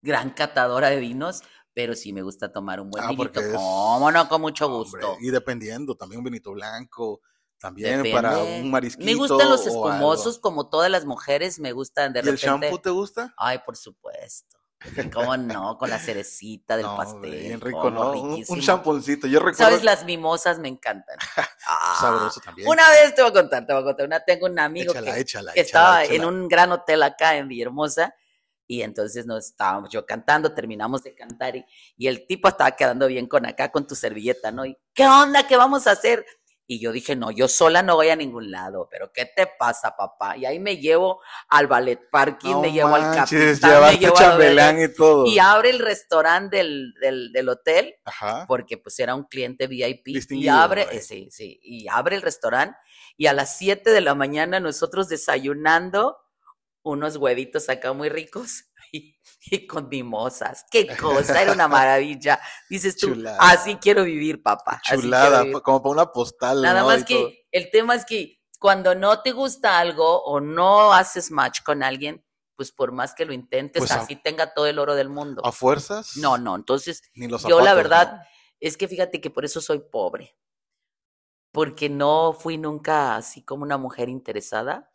gran catadora de vinos, pero sí me gusta tomar un buen ah, vinito. ¿Cómo no? Con mucho gusto. y dependiendo, también un vinito blanco, también para un marisquito. Me gustan los espumosos, como todas las mujeres, me gustan de ¿Y el shampoo te gusta? Ay, por supuesto. ¿Cómo no? Con la cerecita del pastel. Bien rico, ¿no? Un champoncito. Yo recuerdo. ¿Sabes? Las mimosas me encantan. Ah, Sabroso también. Una vez te voy a contar, te voy a contar. Una, tengo un amigo que, estaba en un gran hotel acá en Villahermosa Y entonces nos estábamos yo cantando, terminamos de cantar y, y, el tipo estaba quedando bien con acá, con tu servilleta, ¿no? Y, ¿qué onda? ¿Qué vamos a hacer? Y yo dije, no, yo sola no voy a ningún lado, pero ¿qué te pasa, papá? Y ahí me llevo al ballet parking, me llevo al capitán, me llevo chambelán y todo. Y abre el restaurante del, del, del hotel, porque pues era un cliente VIP. y abre, eh, sí, sí, y abre el restaurante y a las 7 de la mañana nosotros desayunando unos huevitos acá muy ricos y, con mimosas. Qué cosa, era una maravilla. Dices tú, así quiero vivir, papá. Chulada, como para una postal. Nada más que el tema es que cuando no te gusta algo o no haces match con alguien, pues por más que lo intentes, pues así tenga todo el oro del mundo. ¿A fuerzas? No, no, entonces yo la verdad es que fíjate que por eso soy pobre. Porque no fui nunca así como una mujer interesada.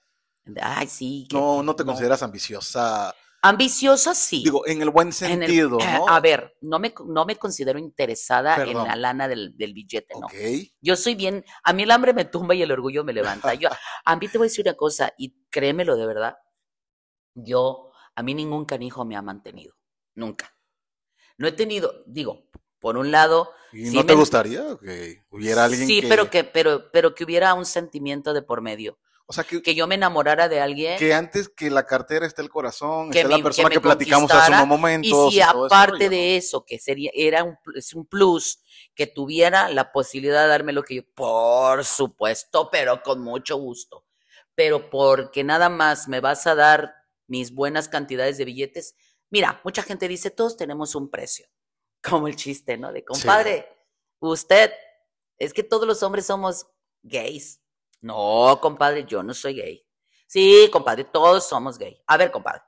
Ay, sí. no, no te consideras ambiciosa. Ambiciosa sí. Digo, en el buen sentido, eh, ¿no? A ver, no me, no me considero interesada en la lana del, del billete, ¿no? Yo soy bien, a mí el hambre me tumba y el orgullo me levanta. Yo, a mí te voy a decir una cosa, y créemelo de verdad, yo, a mí ningún canijo me ha mantenido, nunca. No he tenido, digo, por un lado... ¿Y no te gustaría que hubiera alguien Sí, pero, que, pero, pero que hubiera un sentimiento de por medio. O sea, que, que, yo me enamorara de alguien. Que antes que la cartera esté el corazón, que esté la persona que, platicamos hace un momento. Y si aparte de eso, que sería, era un, es un plus, que tuviera la posibilidad de darme lo que yo, por supuesto, pero con mucho gusto. Pero porque nada más me vas a dar mis buenas cantidades de billetes. Mira, mucha gente dice, todos tenemos un precio. Como el chiste, ¿no? De compadre, usted, es que todos los hombres somos gays no, compadre, yo no soy gay. Sí, compadre, todos somos gay. A ver, compadre,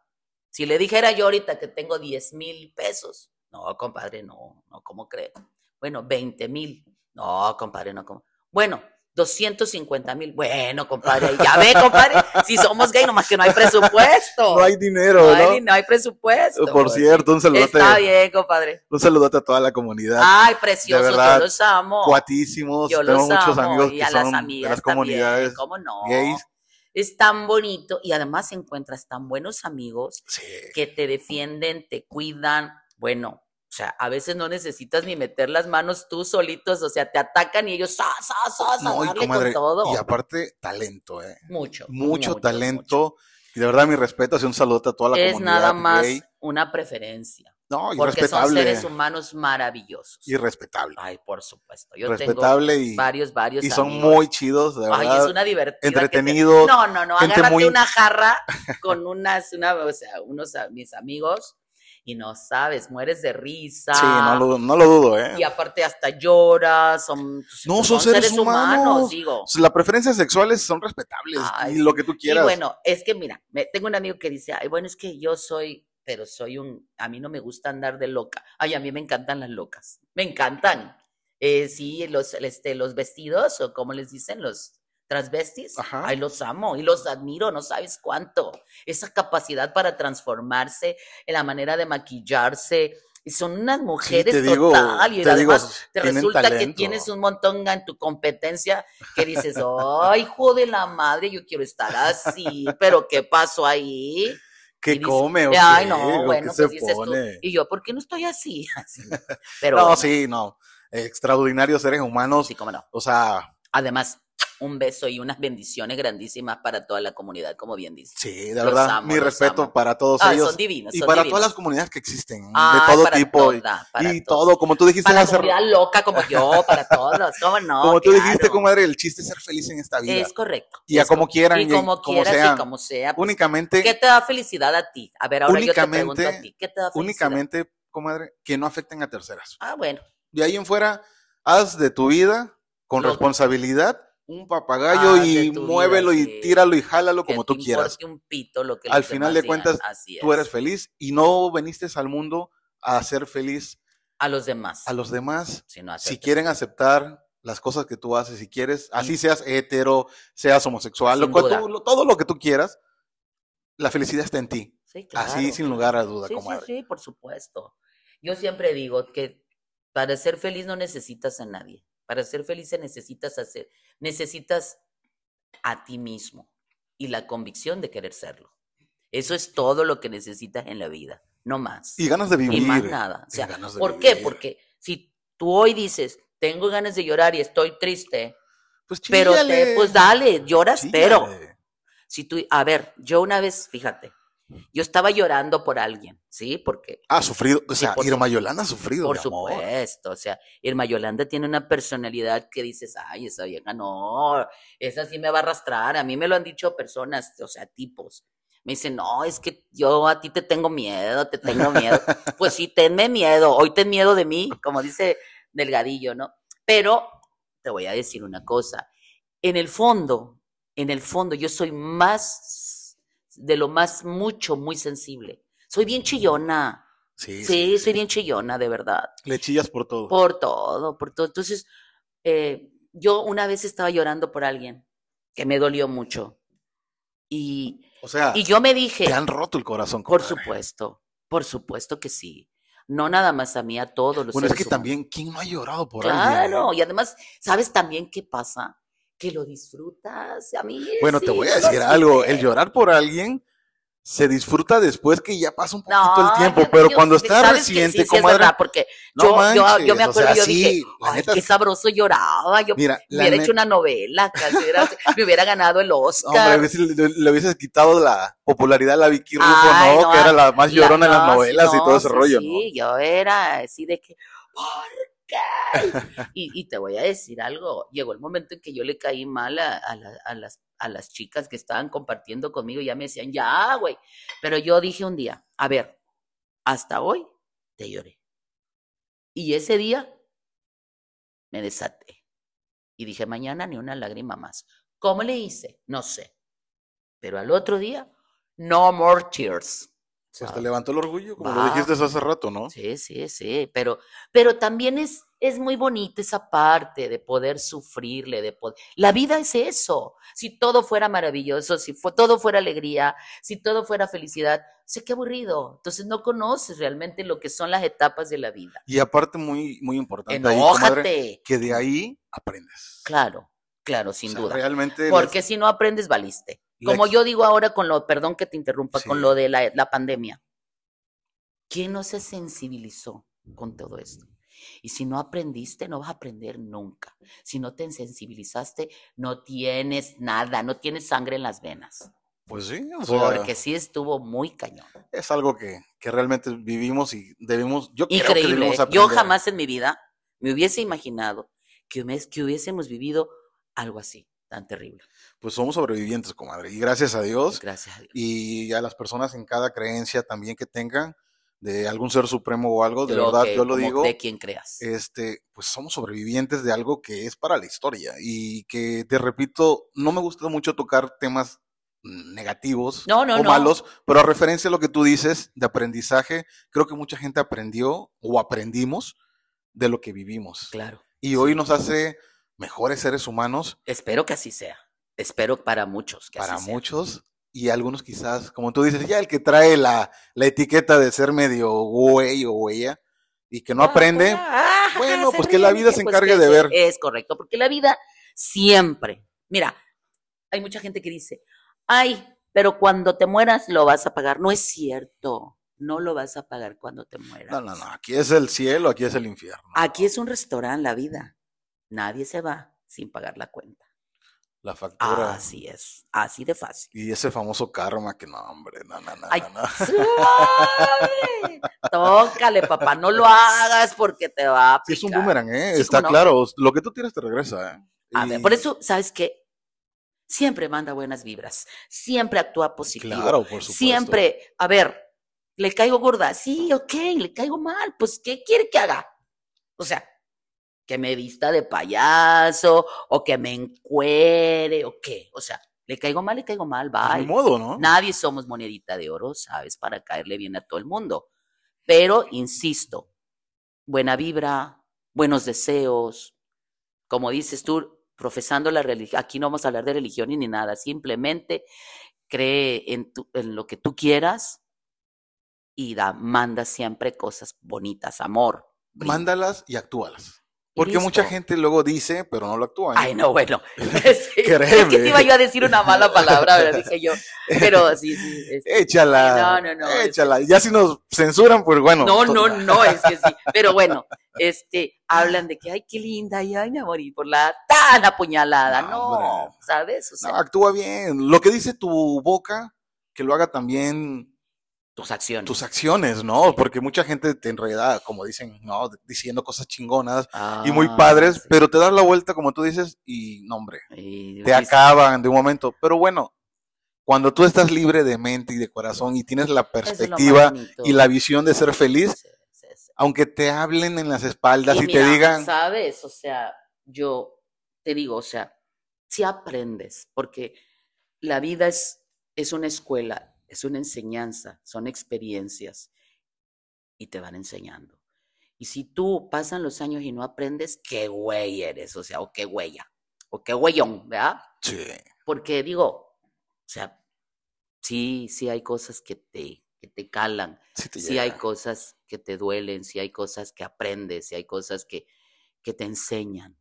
si le dijera yo ahorita que tengo 10 mil pesos, no, compadre, no, no, ¿cómo cree? Bueno, 20 mil. No, compadre, no, como. Bueno, 250 mil. Bueno, compadre, ya ve, compadre, si somos gay, nomás que no hay presupuesto. No hay dinero, ¿no? Hay, no hay presupuesto. Por cierto, un saludote. Está bien, compadre. Un saludote a toda la comunidad. Ay, precioso, yo los amo. Cuatísimos. Yo Tengo muchos amigos que son las de las comunidades ¿cómo no? gays. Es tan bonito y además encuentras tan buenos amigos que te defienden, te cuidan. Bueno, o sea, a veces no necesitas ni meter las manos tú solitos, o sea, te atacan y ellos, ¡sa, sa, sa, no, y, con todo. y aparte, talento, ¿eh? Mucho. Mucho, talento. Y de verdad, mi respeto, hace un saludo a toda la comunidad. Es nada más una preferencia. No, y Porque son seres humanos maravillosos. Y respetable. Ay, por supuesto. Yo respetable tengo y, varios, varios. Y son muy chidos, de verdad. Ay, es una divertida. Entretenidos. No, no, no. Agárrate una jarra con unas, una, o sea, unos mis amigos y no sabes, mueres de risa. Sí, no lo, no lo dudo, ¿eh? Y aparte hasta lloras, son, no, son, seres, humanos. digo. Las preferencias sexuales son respetables y lo que tú quieras. Y bueno, es que mira, me, tengo un amigo que dice, ay, bueno, es que yo soy, pero soy un, a mí no me gusta andar de loca. Ay, a mí me encantan las locas, me encantan. Eh, sí, los, este, los vestidos, o como les dicen, los transvestis, ay, los amo y los admiro, no sabes cuánto. Esa capacidad para transformarse, en la manera de maquillarse, y son unas mujeres total, y además te resulta que tienes un montón en tu competencia que dices, ay, hijo de la madre, yo quiero estar así, pero ¿qué pasó ahí? ¿Qué come? O ay, no, bueno, pues dices tú. Y yo, ¿por qué no estoy así? Pero, no, sí, no. Extraordinarios seres humanos. Sí, cómo no. O sea. Además, un beso y unas bendiciones grandísimas para toda la comunidad, como bien dice. Sí, de verdad, mi respeto para todos ah, ellos. Son divinos. Y para todas las comunidades que existen, de todo tipo. y, todo, como tú dijiste. Para la comunidad loca como yo, para todos, ¿cómo no? Como tú dijiste, comadre, el chiste es ser feliz en esta vida. Es correcto. Y a como quieran. Y como, quieras y como sea. Pues, únicamente. ¿Qué te da felicidad a ti? A ver, ahora yo te pregunto a ti, ¿qué te da felicidad? Únicamente, comadre, que no afecten a terceras. Ah, bueno. De ahí en fuera, haz de tu vida con responsabilidad un papagayo ah, y muévelo y tíralo y jálalo como tú quieras. Un pito, lo que al final de cuentas, tú eres feliz y no veniste al mundo a ser feliz. A los demás. A los demás. si quieren aceptar las cosas que tú haces, si quieres, así seas hetero, seas homosexual, todo lo que tú quieras, la felicidad está en ti. así sin lugar a duda, sí, Sí, sí, por supuesto. Yo siempre digo que para ser feliz no necesitas a nadie. Para ser feliz necesitas hacer, necesitas a ti mismo y la convicción de querer serlo. Eso es todo lo que necesitas en la vida, no más. Y ganas de vivir. Y más nada. O sea, ¿por qué? Porque si tú hoy dices, tengo ganas de llorar y estoy triste, pues pero te, pues dale, lloras, pero si tú, a ver, yo una vez, fíjate, yo estaba llorando por alguien, ¿sí? Porque... Ha sufrido, o sea, Irma Yolanda ha sufrido. Por supuesto, o sea, Irma Yolanda tiene una personalidad que dices, ay, esa vieja no, esa sí me va a arrastrar. A mí me lo han dicho personas, o sea, tipos. Me dicen, no, es que yo a ti te tengo miedo, te tengo miedo. pues sí, tenme miedo, hoy ten miedo de mí, como dice Delgadillo, ¿no? Pero te voy a decir una cosa, en el fondo, en el fondo yo soy más de lo más mucho, muy sensible. Soy bien chillona. Sí, sí, soy bien chillona, de verdad. Le chillas por todo. Por todo, por todo. Entonces, eh, yo una vez estaba llorando por alguien que me dolió mucho. Y, o sea, y yo me dije... Te han roto el corazón. Por supuesto, por supuesto que sí. No nada más a mí, a todos los Bueno, es que también, ¿quién no ha llorado por alguien? Claro, y además, ¿sabes también qué pasa? Que lo disfrutas. A mí bueno, te voy a decir algo, el llorar por alguien se disfruta después que ya pasa un poquito el tiempo, pero cuando está reciente, como porque yo, yo, me acuerdo, yo dije, ay, qué sabroso lloraba, yo Mira, hubiera hecho una novela, casi me hubiera ganado el Oscar. Hombre, le, le, hubieses quitado la popularidad a la Vicky Rufo, ¿no? Que era la más llorona en las novelas y todo ese rollo, ¿no? Sí, yo era así de que, y, te voy a decir algo, llegó el momento en que yo le caí mal a, las, a las chicas que estaban compartiendo conmigo, ya me decían, ya, güey, pero yo dije un día, a ver, hasta hoy te lloré. Y ese día me desaté. Y dije, mañana ni una lágrima más. ¿Cómo le hice? No sé. Pero al otro día, no more tears. Pues te levantó el orgullo, como lo dijiste hace rato, ¿no? Sí, sí, sí, pero, pero también es, es muy bonita esa parte de poder sufrirle, de poder... La vida es eso. Si todo fuera maravilloso, si todo fuera alegría, si todo fuera felicidad, sé qué aburrido. Entonces no conoces realmente lo que son las etapas de la vida. Y aparte muy, muy importante, Ahí, que de ahí aprendes. Claro, claro, sin duda. Realmente Porque si no aprendes, valiste. Como yo digo ahora con lo, perdón que te interrumpa, con lo de la, la pandemia. ¿Quién no se sensibilizó con todo esto? Y si no aprendiste, no vas a aprender nunca. Si no te sensibilizaste, no tienes nada, no tienes sangre en las venas. Pues sí, o sea, porque sí estuvo muy cañón. Es algo que, que realmente vivimos y debimos, yo creo que debimos aprender. Yo jamás en mi vida me hubiese imaginado que, que hubiésemos vivido algo así tan terrible. Pues somos sobrevivientes, comadre, y gracias a Dios. Gracias a Dios. Y a las personas en cada creencia también que tengan de algún ser supremo o algo, de verdad, yo lo digo. De quien creas. Este, pues somos sobrevivientes de algo que es para la historia y que, te repito, no me gusta mucho tocar temas negativos o malos, pero a referencia a lo que tú dices de aprendizaje, creo que mucha gente aprendió o aprendimos de lo que vivimos. Claro. Y hoy nos hace mejores seres humanos. Espero que así sea. Espero para muchos que Para muchos. Y algunos quizás, como tú dices, ya el que trae la, la etiqueta de ser medio güey o huella y que no ah, aprende, ah, bueno, pues que la vida se pues encargue de ver. Es correcto, porque la vida siempre, mira, hay mucha gente que dice, ay, pero cuando te mueras lo vas a pagar. No es cierto, no lo vas a pagar cuando te mueras. No, no, no, aquí es el cielo, aquí es el infierno. Aquí es un restaurante, la vida. Nadie se va sin pagar la cuenta. La factura. Así es, así de fácil. Y ese famoso karma que no, hombre, no, no, no. Ay, Tócale, papá, no lo hagas porque te va a picar. es un boomerang, ¿eh? Está claro, lo que tú tienes te regresa, ¿eh? A ver, por eso, ¿sabes qué? Siempre manda buenas vibras, siempre actúa positivo. Claro, por supuesto. Siempre, a ver, le caigo gorda, sí, ok, le caigo mal, pues, ¿qué quiere que haga? O sea, que me vista de payaso o que me encuere o qué. O sea, le caigo mal, le caigo mal, va. De modo, ¿no? Nadie somos monedita de oro, ¿sabes? Para caerle bien a todo el mundo. Pero, insisto, buena vibra, buenos deseos, como dices tú, profesando la religión, aquí no vamos a hablar de religión ni nada, simplemente cree en, en lo que tú quieras y da, manda siempre cosas bonitas, amor. Mándalas y actúalas. Porque mucha gente luego dice, pero no lo actúa. Ay, no, bueno. es que te iba yo a decir una mala palabra, ¿verdad? Dije yo. Pero sí, sí. Échala. No, no, no. Échala. Ya si nos censuran, pues bueno. No, no, no, es que sí. Pero bueno, este, hablan de que, ay, qué linda, y ay, me morí por la tan apuñalada. No, ¿sabes? O sea, no, actúa bien. Lo que dice tu boca, que lo haga también tus acciones. Tus acciones, ¿no? Porque mucha gente te enreda, como dicen, ¿no? Diciendo cosas chingonas y muy ah, padres, pero te das la vuelta, como tú dices, y no, hombre, te acaban de un momento. Pero bueno, cuando tú estás libre de mente y de corazón y tienes la perspectiva y la visión de ser feliz, aunque te hablen en las espaldas y, te digan... Sabes, o sea, yo te digo, o sea, si aprendes, porque la vida es, es una escuela es una enseñanza, son experiencias y te van enseñando. Y si tú pasan los años y no aprendes, qué güey eres, o sea, o qué huella, o qué güeyón, ¿verdad? Sí. Porque digo, o sea, sí, sí hay cosas que te, que te calan, sí, hay cosas que te duelen, sí hay cosas que aprendes, sí hay cosas que, que te enseñan,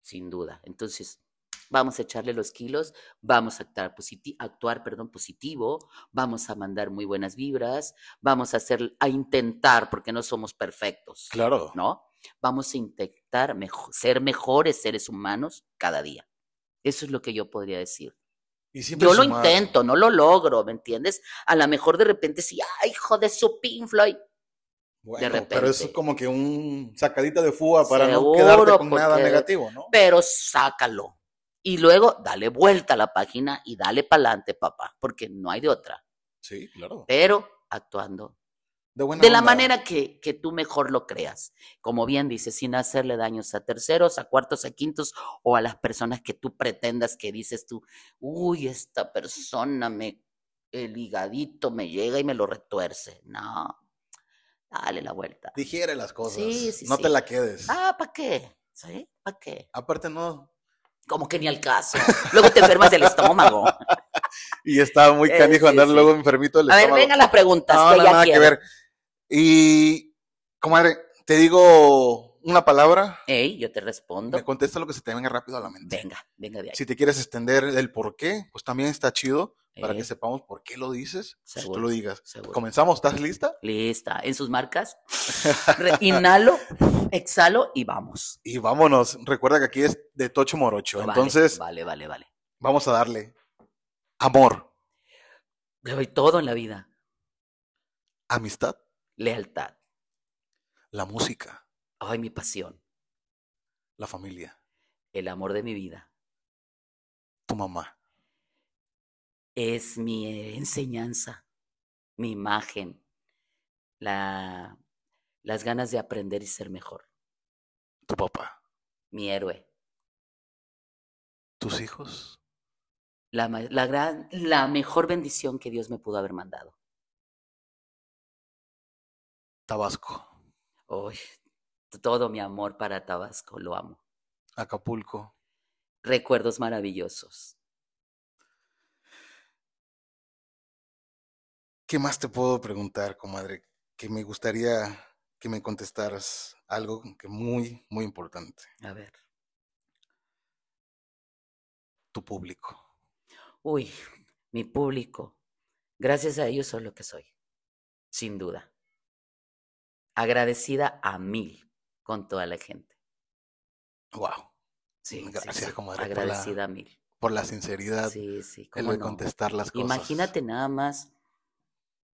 sin duda. Entonces, vamos a echarle los kilos, vamos a actuar, actuar perdón, positivo, vamos a mandar muy buenas vibras, vamos a hacer, a intentar, porque no somos perfectos. Claro. ¿No? Vamos a intentar ser mejores seres humanos cada día. Eso es lo que yo podría decir. yo lo intento, no lo logro, ¿me entiendes? A lo mejor de repente sí, ay, hijo de su Pink Floyd. de repente. pero eso es como que un sacadita de fuga para no quedarte con nada negativo, ¿no? Pero sácalo, y luego dale vuelta a la página y dale para adelante, papá, porque no hay de otra. Sí, claro. Pero actuando de, la manera que, que, tú mejor lo creas. Como bien dices, sin hacerle daños a terceros, a cuartos, a quintos o a las personas que tú pretendas que dices tú, uy, esta persona me, el higadito me llega y me lo retuerce. No, dale la vuelta. Digiere las cosas. Sí, sí, no te la quedes. Ah, ¿para qué? ¿Sí? ¿Para qué? Aparte no, como que ni al caso. Luego te enfermas del estómago. y estaba muy canijo andar luego enfermito del estómago. A ver, vengan las preguntas. No, que nada que ver. Y, comadre, te digo una palabra. Ey, yo te respondo. Me contesta lo que se te venga rápido a la mente. Venga, venga de ahí. Si te quieres extender el por qué, pues también está chido para que sepamos por qué lo dices. Si tú lo digas. Comenzamos, ¿estás lista? Lista. En sus marcas. Inhalo, exhalo y vamos. Y vámonos. Recuerda que aquí es de Tocho Morocho. Entonces. Vale, vale, vale. Vamos a darle amor. Le doy todo en la vida. Amistad. Lealtad. La música. Ay, mi pasión. La familia. El amor de mi vida. Tu mamá es mi enseñanza, mi imagen, la, las ganas de aprender y ser mejor. Tu papá. Mi héroe. Tus hijos. La, la, gran, la mejor bendición que Dios me pudo haber mandado. Tabasco. Uy, todo mi amor para Tabasco, lo amo. Acapulco. Recuerdos maravillosos. ¿Qué más te puedo preguntar, comadre? Que me gustaría que me contestaras algo que muy, muy importante. A ver. Tu público. Uy, mi público. Gracias a ellos soy lo que soy. Sin duda. Agradecida a mil con toda la gente. Wow. Sí, gracias, comadre. Agradecida a mil. Por la sinceridad. Sí, sí. El de contestar las cosas. Imagínate nada más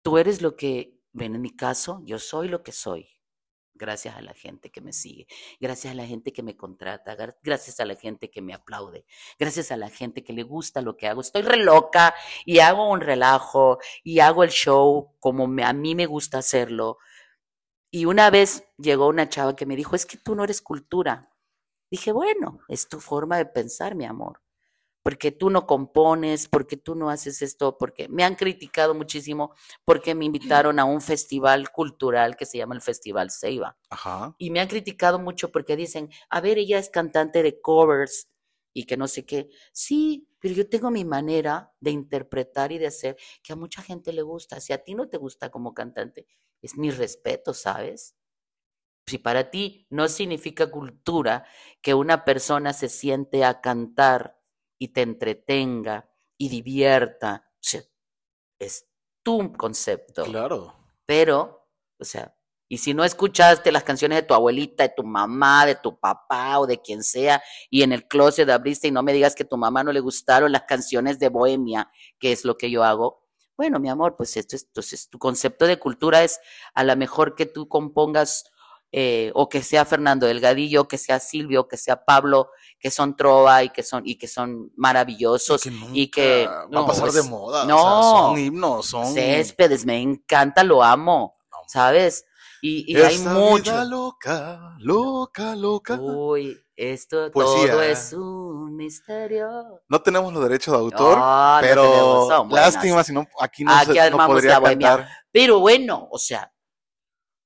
Tú eres lo que, ven en mi caso, yo soy lo que soy. Gracias a la gente que me sigue, gracias a la gente que me contrata, gracias a la gente que me aplaude, gracias a la gente que le gusta lo que hago. Estoy re loca y hago un relajo y hago el show como a mí me gusta hacerlo. Y una vez llegó una chava que me dijo, es que tú no eres cultura. Dije, bueno, es tu forma de pensar, mi amor porque tú no compones, porque tú no haces esto, porque me han criticado muchísimo porque me invitaron a un festival cultural que se llama el Festival Ceiba. Ajá. Y me han criticado mucho porque dicen, a ver, ella es cantante de covers y que no sé qué. Sí, pero yo tengo mi manera de interpretar y de hacer que a mucha gente le gusta. Si a ti no te gusta como cantante, es mi respeto, ¿sabes? Si para ti no significa cultura que una persona se siente a cantar y te entretenga y divierta, es tu concepto. Claro. Pero, o sea, y si no escuchaste las canciones de tu abuelita, de tu mamá, de tu papá o de quien sea, y en el closet abriste y no me digas que a tu mamá no le gustaron las canciones de Bohemia, que es lo que yo hago, bueno, mi amor, pues esto es, entonces tu concepto de cultura es a lo mejor que tú compongas eh, o que sea Fernando Delgadillo, que sea Silvio, que sea Pablo, que son trova y que son y que son maravillosos y que, no, a pasar de moda, no, son himnos, son céspedes, me encanta, lo amo, ¿sabes? Y, y hay mucho. loca, loca, loca. Uy, esto todo es un misterio. No tenemos los derechos de autor, pero lástima si no aquí no, se, no podría cantar. Pero bueno, o sea,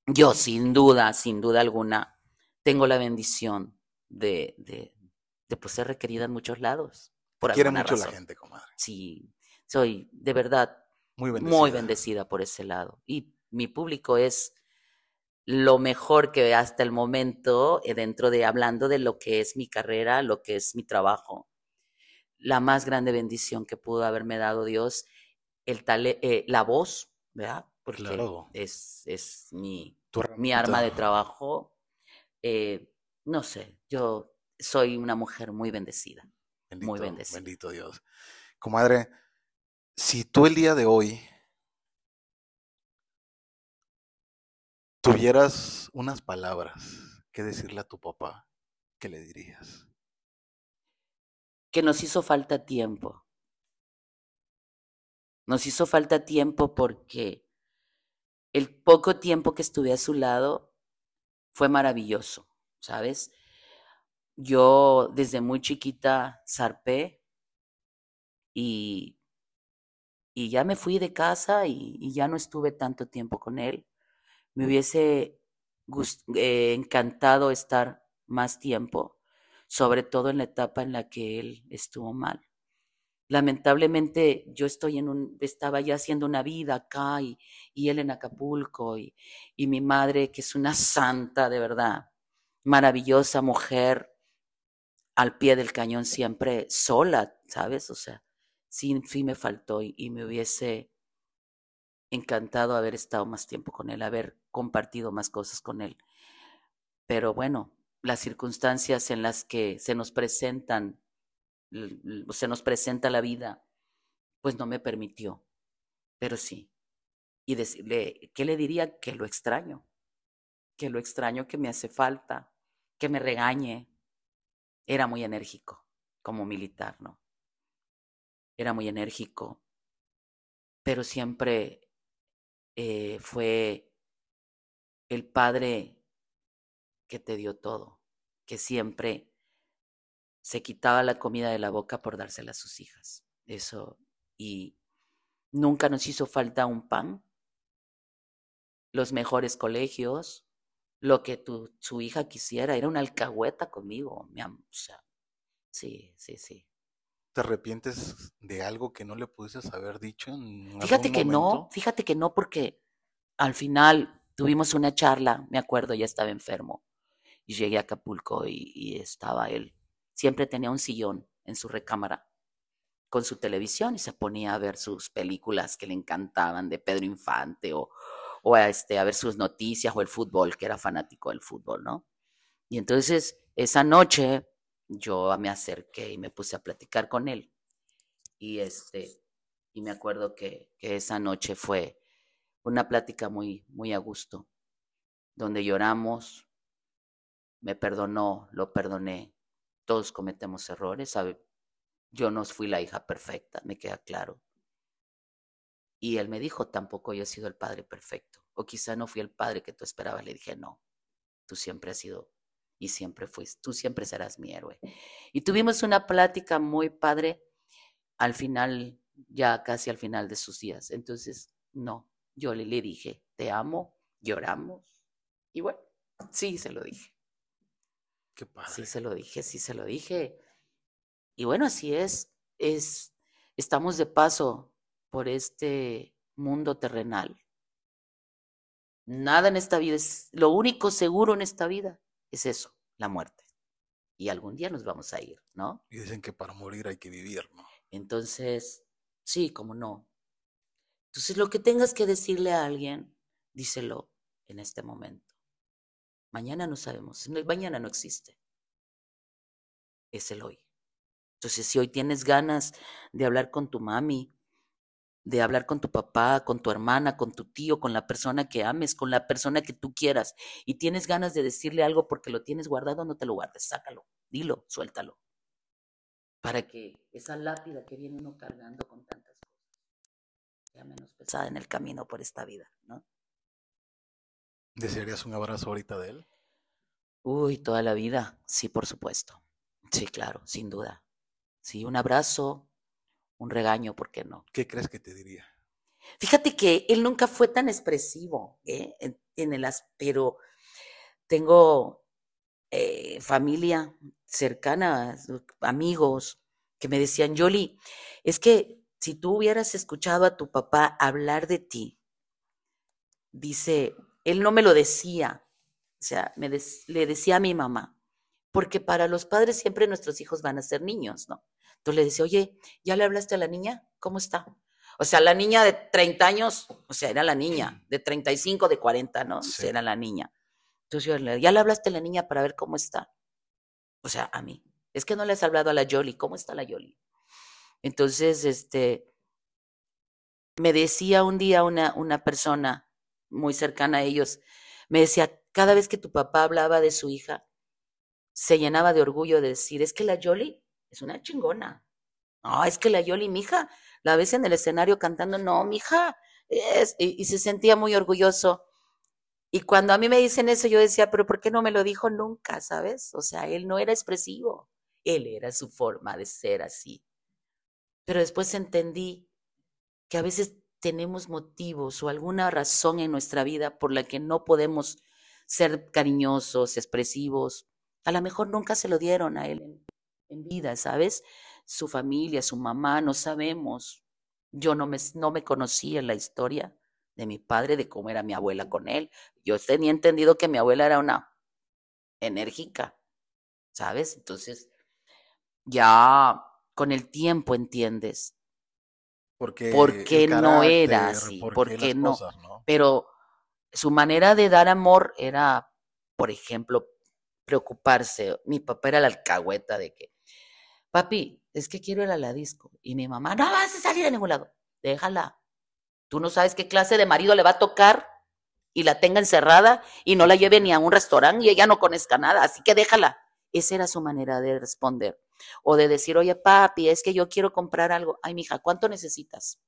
yo sin duda, sin duda alguna, tengo la bendición de, de, de pues, ser requerida en muchos lados. Por Quiere mucho la gente, comadre. Sí, soy de verdad muy muy bendecida por ese lado. Y mi público es lo mejor que hasta el momento eh, dentro de hablando de lo que es mi carrera, lo que es mi trabajo. La más grande bendición que pudo haberme dado Dios, el eh, la voz, ¿verdad? Porque es, es mi, mi arma de trabajo. Eh, no sé, yo soy una mujer muy bendecida. muy bendecida. Bendito Dios. Comadre, si tú el día de hoy tuvieras unas palabras que decirle a tu papá, ¿qué le dirías? Que nos hizo falta tiempo. Nos hizo falta tiempo porque el poco tiempo que estuve a su lado fue maravilloso, ¿sabes? Yo desde muy chiquita zarpé y, y ya me fui de casa y ya no estuve tanto tiempo con él me hubiese eh, encantado estar más tiempo, sobre todo en la etapa en la que él estuvo mal. Lamentablemente yo estoy en un, estaba ya haciendo una vida acá y, él en Acapulco y, y mi madre que es una santa de verdad, maravillosa mujer, al pie del cañón siempre sola, ¿sabes? O sea, sí, sí me faltó y me hubiese encantado haber estado más tiempo con él, haber compartido más cosas con él. Pero bueno, las circunstancias en las que se nos presentan, se nos presenta la vida, pues no me permitió. Pero sí. Y decirle, ¿qué le diría? Que lo extraño. Que lo extraño, que me hace falta, que me regañe. Era muy enérgico como militar, ¿no? Era muy enérgico, pero siempre eh, fue el padre que te dio todo, que siempre se quitaba la comida de la boca por dársela a sus hijas. Eso, y nunca nos hizo falta un pan, los mejores colegios, lo que tu, su hija quisiera, era una alcahueta conmigo, mi amor. sí, sí, sí. ¿Te arrepientes de algo que no le pudieses haber dicho? En fíjate que no, fíjate que no, porque al final tuvimos una charla, me acuerdo, ya estaba enfermo, y llegué a Acapulco y, estaba él. Siempre tenía un sillón en su recámara con su televisión y se ponía a ver sus películas que le encantaban de Pedro Infante o, o a, este, a ver sus noticias o el fútbol, que era fanático del fútbol, ¿no? Y entonces esa noche yo me acerqué y me puse a platicar con él. Y este, y me acuerdo que, que esa noche fue una plática muy, muy a gusto, donde lloramos, me perdonó, lo perdoné, todos cometemos errores, ¿sabe? Yo no fui la hija perfecta, me queda claro. Y él me dijo, tampoco yo he sido el padre perfecto, o quizá no fui el padre que tú esperabas. Le dije, no, tú siempre has sido y siempre fuiste, tú siempre serás mi héroe. Y tuvimos una plática muy padre al final, ya casi al final de sus días. Entonces, no, yo le, le dije, te amo, lloramos. Y bueno, sí, se lo dije. Qué padre. Sí, se lo dije, sí, se lo dije. Y bueno, así es, es, estamos de paso por este mundo terrenal. Nada en esta vida es, lo único seguro en esta vida es eso, la muerte. Y algún día nos vamos a ir, ¿no? Y dicen que para morir hay que vivir, ¿no? Entonces, sí, como no. Entonces, lo que tengas que decirle a alguien, díselo en este momento. Mañana no sabemos, mañana no existe. Es el hoy. Entonces, si hoy tienes ganas de hablar con tu mami, de hablar con tu papá, con tu hermana, con tu tío, con la persona que ames, con la persona que tú quieras, y tienes ganas de decirle algo porque lo tienes guardado, no te lo guardes, sácalo, dilo, suéltalo. Para que esa lápida que viene uno cargando con tantas cosas sea menos pesada en el camino por esta vida, ¿no? ¿Desearías un abrazo ahorita de él? Uy, toda la vida, sí, por supuesto. Sí, claro, sin duda. Sí, un abrazo, un regaño, ¿por qué no? ¿Qué crees que te diría? Fíjate que él nunca fue tan expresivo ¿eh? en, el pero tengo eh, familia cercana, amigos, que me decían, Yoli, es que si tú hubieras escuchado a tu papá hablar de ti, dice, él no me lo decía, o sea, me le decía a mi mamá, porque para los padres siempre nuestros hijos van a ser niños, ¿no? Entonces le decía, oye, ¿ya le hablaste a la niña? ¿Cómo está? O sea, la niña de 30 años, o sea, era la niña, de 35, de 40, ¿no? O sea, era la niña. Entonces yo le ¿ya le hablaste a la niña para ver cómo está? O sea, a mí. Es que no le has hablado a la Yoli, ¿cómo está la Yoli? Entonces, este, me decía un día una, una persona muy cercana a ellos, me decía, cada vez que tu papá hablaba de su hija, se llenaba de orgullo de decir, es que la Yoli es una chingona. No, es que la Yoli, mija, la ves en el escenario cantando, no, mija, y, y se sentía muy orgulloso. Y cuando a mí me dicen eso, yo decía, pero ¿por qué no me lo dijo nunca, sabes? O sea, él no era expresivo, él era su forma de ser así. Pero después entendí que a veces tenemos motivos o alguna razón en nuestra vida por la que no podemos ser cariñosos, expresivos. A lo mejor nunca se lo dieron a él en vida, ¿sabes? Su familia, su mamá, no sabemos. Yo no me, no me conocía la historia de mi padre, de cómo era mi abuela con él. Yo tenía entendido que mi abuela era una enérgica, ¿sabes? Entonces, ya con el tiempo entiendes. Porque por qué no era así, por qué no? no. Pero su manera de dar amor era, por ejemplo, preocuparse. Mi papá era la alcahueta de que papi, es que quiero ir a la disco. Y mi mamá, no vas a salir a ningún lado, déjala. Tú no sabes qué clase de marido le va a tocar y la tenga encerrada y no la lleve ni a un restaurante y ella no conozca nada, así que déjala. Esa era su manera de responder. O de decir, oye, papi, es que yo quiero comprar algo. Ay, mija, ¿cuánto necesitas?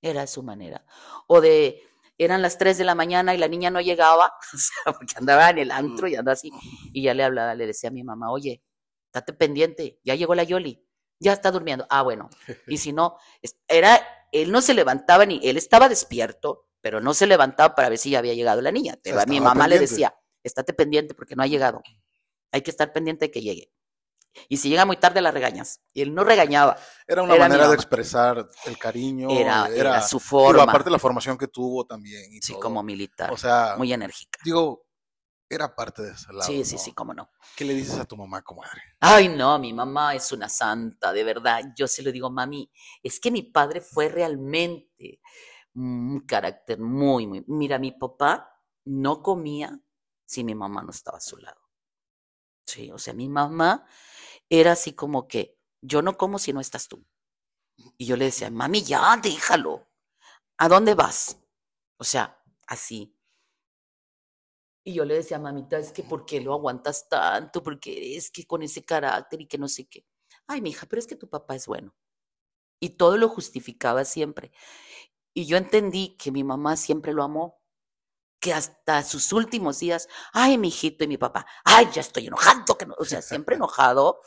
Era su manera. O de, eran las 3 de la mañana y la niña no llegaba, porque andaba en el antro y andaba así. Y ya le hablaba, le decía a mi mamá, oye, estate pendiente, ya llegó la Yoli, ya está durmiendo. Ah, bueno. Y si no, era, él no se levantaba ni, él estaba despierto, pero no se levantaba para ver si ya había llegado la niña. mi mamá le decía, estate pendiente porque no ha llegado. Hay que estar pendiente de que llegue. Y si llega muy tarde, la regañas. Y él no regañaba. Era una manera de expresar el cariño. Era, era, su forma. aparte la formación que tuvo también. Y sí, como militar. O sea, muy enérgica. Digo, era parte de ese lado. Sí, sí, sí, cómo no. ¿Qué le dices a tu mamá, comadre? Ay, no, mi mamá es una santa, de verdad. Yo se lo digo, mami, es que mi padre fue realmente un carácter muy, muy. Mira, mi papá no comía si mi mamá no estaba a su lado. Sí, o sea, mi mamá era así como que yo no como si no estás tú. Y yo le decía, mami, ya, déjalo. ¿A dónde vas? O sea, así. Y yo le decía, mamita, es que ¿por qué lo aguantas tanto? Porque es que con ese carácter y que no sé qué. Ay, mi hija, pero es que tu papá es bueno. Y todo lo justificaba siempre. Y yo entendí que mi mamá siempre lo amó, que hasta sus últimos días, ay, mi hijito y mi papá, ay, ya estoy enojado, que no, o sea, siempre enojado.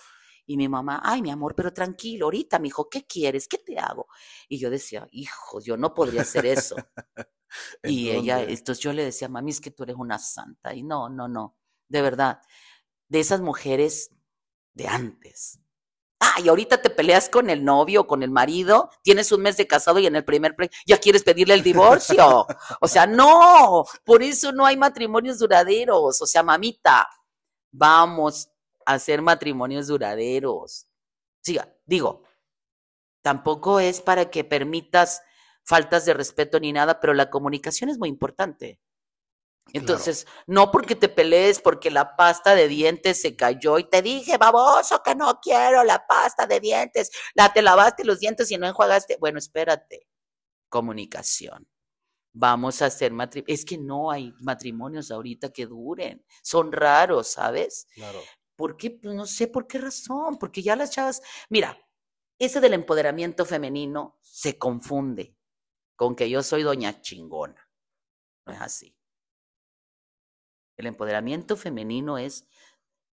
Y mi mamá, ay, mi amor, pero tranquilo, ahorita, mi hijo, ¿qué quieres? ¿Qué te hago? Y yo decía, hijo, yo no podría hacer eso. Y ella, entonces yo le decía, mami, es que tú eres una santa. Y no, no, no, de verdad, de esas mujeres de antes. Ah, y ahorita te peleas con el novio con el marido, tienes un mes de casado y en el primer ya quieres pedirle el divorcio. O sea, no, por eso no hay matrimonios duraderos. O sea, mamita, vamos hacer matrimonios duraderos. Siga, digo, tampoco es para que permitas faltas de respeto ni nada, pero la comunicación es muy importante. Entonces, no porque te pelees, porque la pasta de dientes se cayó y te dije, baboso, que no quiero la pasta de dientes, la te lavaste los dientes y no enjuagaste. Bueno, espérate. Comunicación. Vamos a hacer matrimonios. Es que no hay matrimonios ahorita que duren. Son raros, ¿sabes? Claro. ¿Por qué? Pues no sé por qué razón. Porque ya las chavas. Mira, ese del empoderamiento femenino se confunde con que yo soy doña chingona. No es así. El empoderamiento femenino es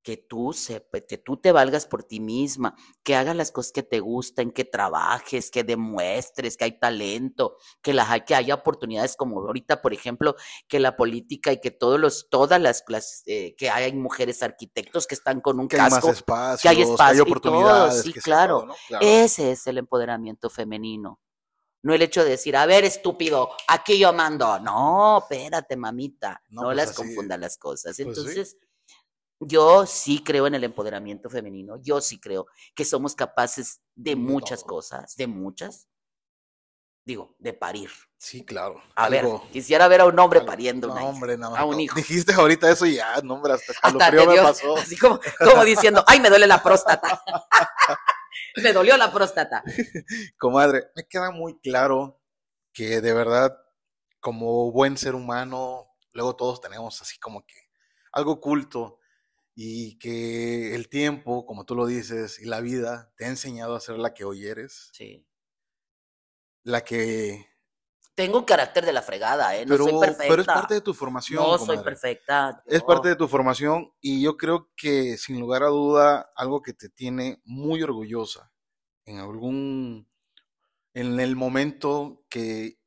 que tú, se, que tú te valgas por ti misma, que hagas las cosas que te gustan, que trabajes, que demuestres que hay talento, que, las, que haya oportunidades como ahorita, por ejemplo, que la política y que todos los, todas las clases, eh, que hay mujeres arquitectos que están con un que casco, hay más espacios, que hay espacio, que hay oportunidades. sí, claro. Ese es el empoderamiento femenino. No el hecho de decir, a ver, estúpido, aquí yo mando. No, espérate, mamita. No, pues las confundan las cosas. Pues Entonces, yo sí creo en el empoderamiento femenino. Yo sí creo que somos capaces de muchas cosas, de muchas. Digo, de parir. Sí, claro. A ver, quisiera ver a un hombre pariendo no, hombre, a un hijo. Dijiste ahorita eso y ya, no, hombre, hasta, hasta me pasó. Así como, como diciendo, ay, me duele la próstata. Me dolió la próstata. Comadre, me queda muy claro que de verdad, como buen ser humano, luego todos tenemos así como que algo oculto y que el tiempo, como tú lo dices, y la vida te ha enseñado a ser la que hoy eres. Sí. La que tengo un carácter de la fregada, ¿eh? No soy perfecta. Pero es parte de tu formación. No soy perfecta. Es parte de tu formación y yo creo que sin lugar a duda algo que te tiene muy orgullosa en algún, en el momento que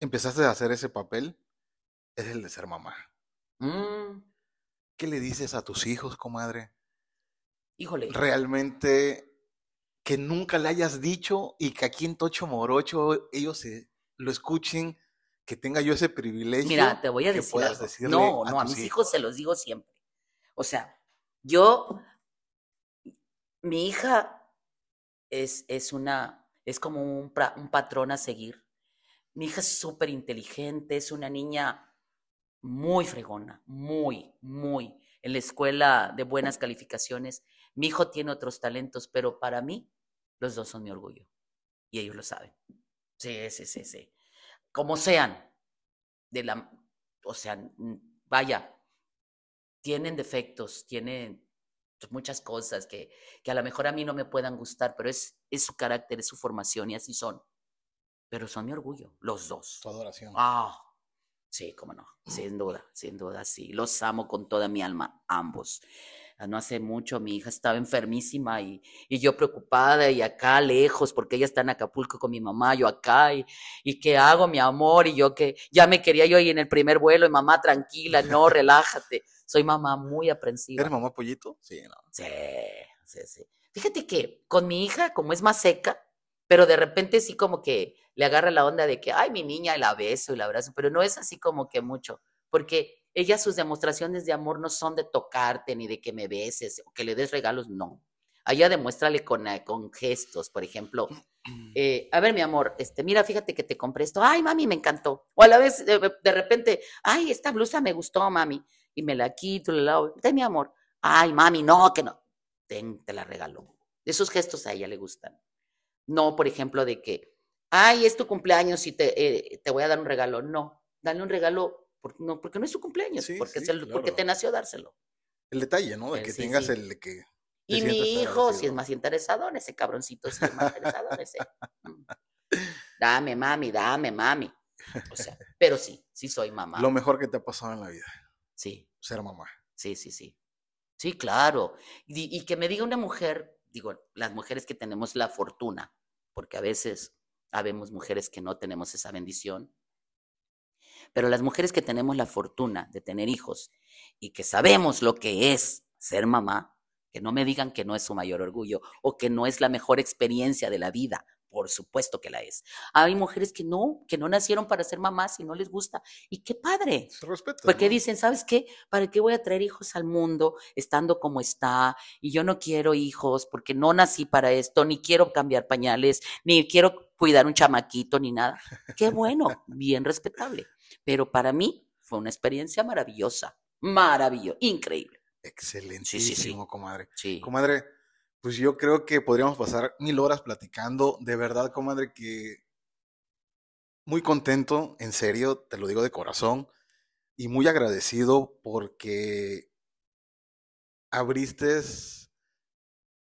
empezaste a hacer ese papel, es el de ser mamá. Mm. ¿Qué le dices a tus hijos, comadre? Híjole. Realmente que nunca le hayas dicho y que aquí en Tocho Morocho ellos se lo escuchen, que tenga yo ese privilegio. Mira, te voy a decir. no, no, a mis hijos. se los digo siempre. O sea, yo, mi hija es, es una, es como un, un patrón a seguir. Mi hija es súper inteligente, es una niña muy fregona, muy, muy. En la escuela de buenas calificaciones. Mi hijo tiene otros talentos, pero para mí, los dos son mi orgullo. Y ellos lo saben. Sí, sí, sí, sí. Como sean, de la, o sea, vaya, tienen defectos, tienen muchas cosas que, que a lo mejor a mí no me puedan gustar, pero es, es su carácter, es su formación y así son. Pero son mi orgullo, los dos. Tu adoración. Ah, sí, cómo no, sin duda, sin duda, sí. Los amo con toda mi alma, ambos. Ah, no hace mucho mi hija estaba enfermísima y, y, yo preocupada y acá lejos porque ella está en Acapulco con mi mamá, yo acá y, y qué hago mi amor y yo que ya me quería yo ir en el primer vuelo y mamá tranquila, no, relájate. Soy mamá muy aprensiva. ¿Eres mamá pollito? Sí, no. Sí, sí, sí. Fíjate que con mi hija, como es más seca, pero de repente sí como que le agarra la onda de que, ay, mi niña, la beso y la abrazo, pero no es así como que mucho, porque ella sus demostraciones de amor no son de tocarte ni de que me beses o que le des regalos, no. Allá demuéstrale con, eh, con gestos, por ejemplo. Eh, a ver, mi amor, este, mira, fíjate que te compré esto. Ay, mami, me encantó. O a la vez, de, repente, ay, esta blusa me gustó, mami. Y me la quito, la lavo. Ten, mi amor. Ay, mami, no, que no. Ten, te la regaló. Esos gestos a ella le gustan. No, por ejemplo, de que, ay, es tu cumpleaños y te, eh, te voy a dar un regalo. No, dale un regalo porque no, porque no es su cumpleaños, porque, porque te nació dárselo. El detalle, ¿no? De que tengas el que. Y mi hijo, si es más interesado en ese cabroncito, si es más interesado en ese. Mm. Dame, mami, dame, mami. O sea, pero sí, sí soy mamá. Lo mejor que te ha pasado en la vida. Sí. Ser mamá. Sí, sí, sí. Sí, claro. Y, y que me diga una mujer, digo, las mujeres que tenemos la fortuna, porque a veces habemos mujeres que no tenemos esa bendición, pero las mujeres que tenemos la fortuna de tener hijos y que sabemos lo que es ser mamá, que no me digan que no es su mayor orgullo o que no es la mejor experiencia de la vida. Por supuesto que la es. Hay mujeres que no, que no nacieron para ser mamás y no les gusta. Y qué padre. Se respeta. Porque dicen, ¿sabes qué? ¿Para qué voy a traer hijos al mundo estando como está? Y yo no quiero hijos porque no nací para esto, ni quiero cambiar pañales, ni quiero cuidar un chamaquito, ni nada. Qué bueno, bien respetable. Pero para mí fue una experiencia maravillosa. Maravilloso, increíble. Excelentísimo, comadre. Sí. Comadre, pues yo creo que podríamos pasar mil horas platicando. De verdad, comadre, que muy contento, en serio, te lo digo de corazón, y muy agradecido porque abriste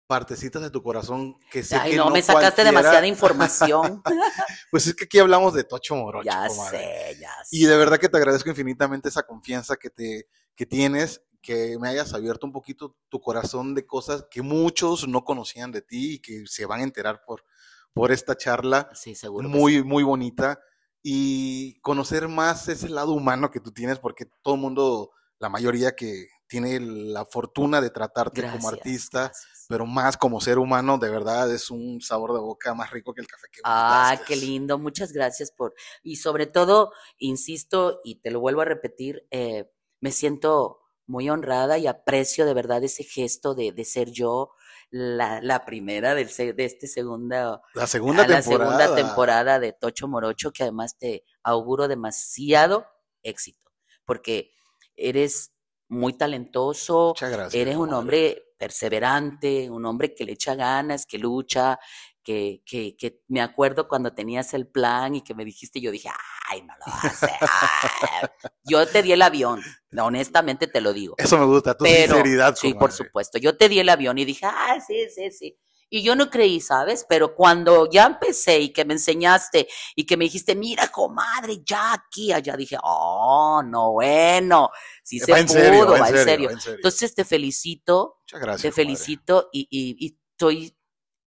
partecitas de tu corazón que sé Ay, que no, me sacaste demasiada información. pues es que aquí hablamos de Tocho Morocho. Ya sé, ya sé. Y de verdad que te agradezco infinitamente esa confianza que, te, que tienes que me hayas abierto un poquito tu corazón de cosas que muchos no conocían de ti y que se van a enterar por, por esta charla sí, seguro muy, muy bonita. Y conocer más ese lado humano que tú tienes porque todo el mundo, la mayoría que tiene la fortuna de tratarte como artista, pero más como ser humano, de verdad es un sabor de boca más rico que el café que Ah, qué lindo, muchas gracias por, y sobre todo, insisto, y te lo vuelvo a repetir, eh, me siento muy honrada y aprecio de verdad ese gesto de, de ser yo la, la primera del, de este segunda, la segunda, temporada. segunda temporada de Tocho Morocho, que además te auguro demasiado éxito, porque eres muy talentoso, eres un hombre perseverante, un hombre que le echa ganas, que lucha, que, que, que, me acuerdo cuando tenías el plan y que me dijiste, yo dije, ay, no lo vas a hacer. yo te di el avión, honestamente te lo digo. Eso me gusta, tu sinceridad. Sí, por supuesto. Yo te di el avión y dije, ah, sí, sí, sí. Y yo no creí, ¿sabes? Pero cuando ya empecé y que me enseñaste y que me dijiste, mira, comadre, ya aquí, allá, dije, oh, no, bueno, sí se pudo, va, en, serio, Entonces te felicito. Muchas gracias. Te felicito y, y, y estoy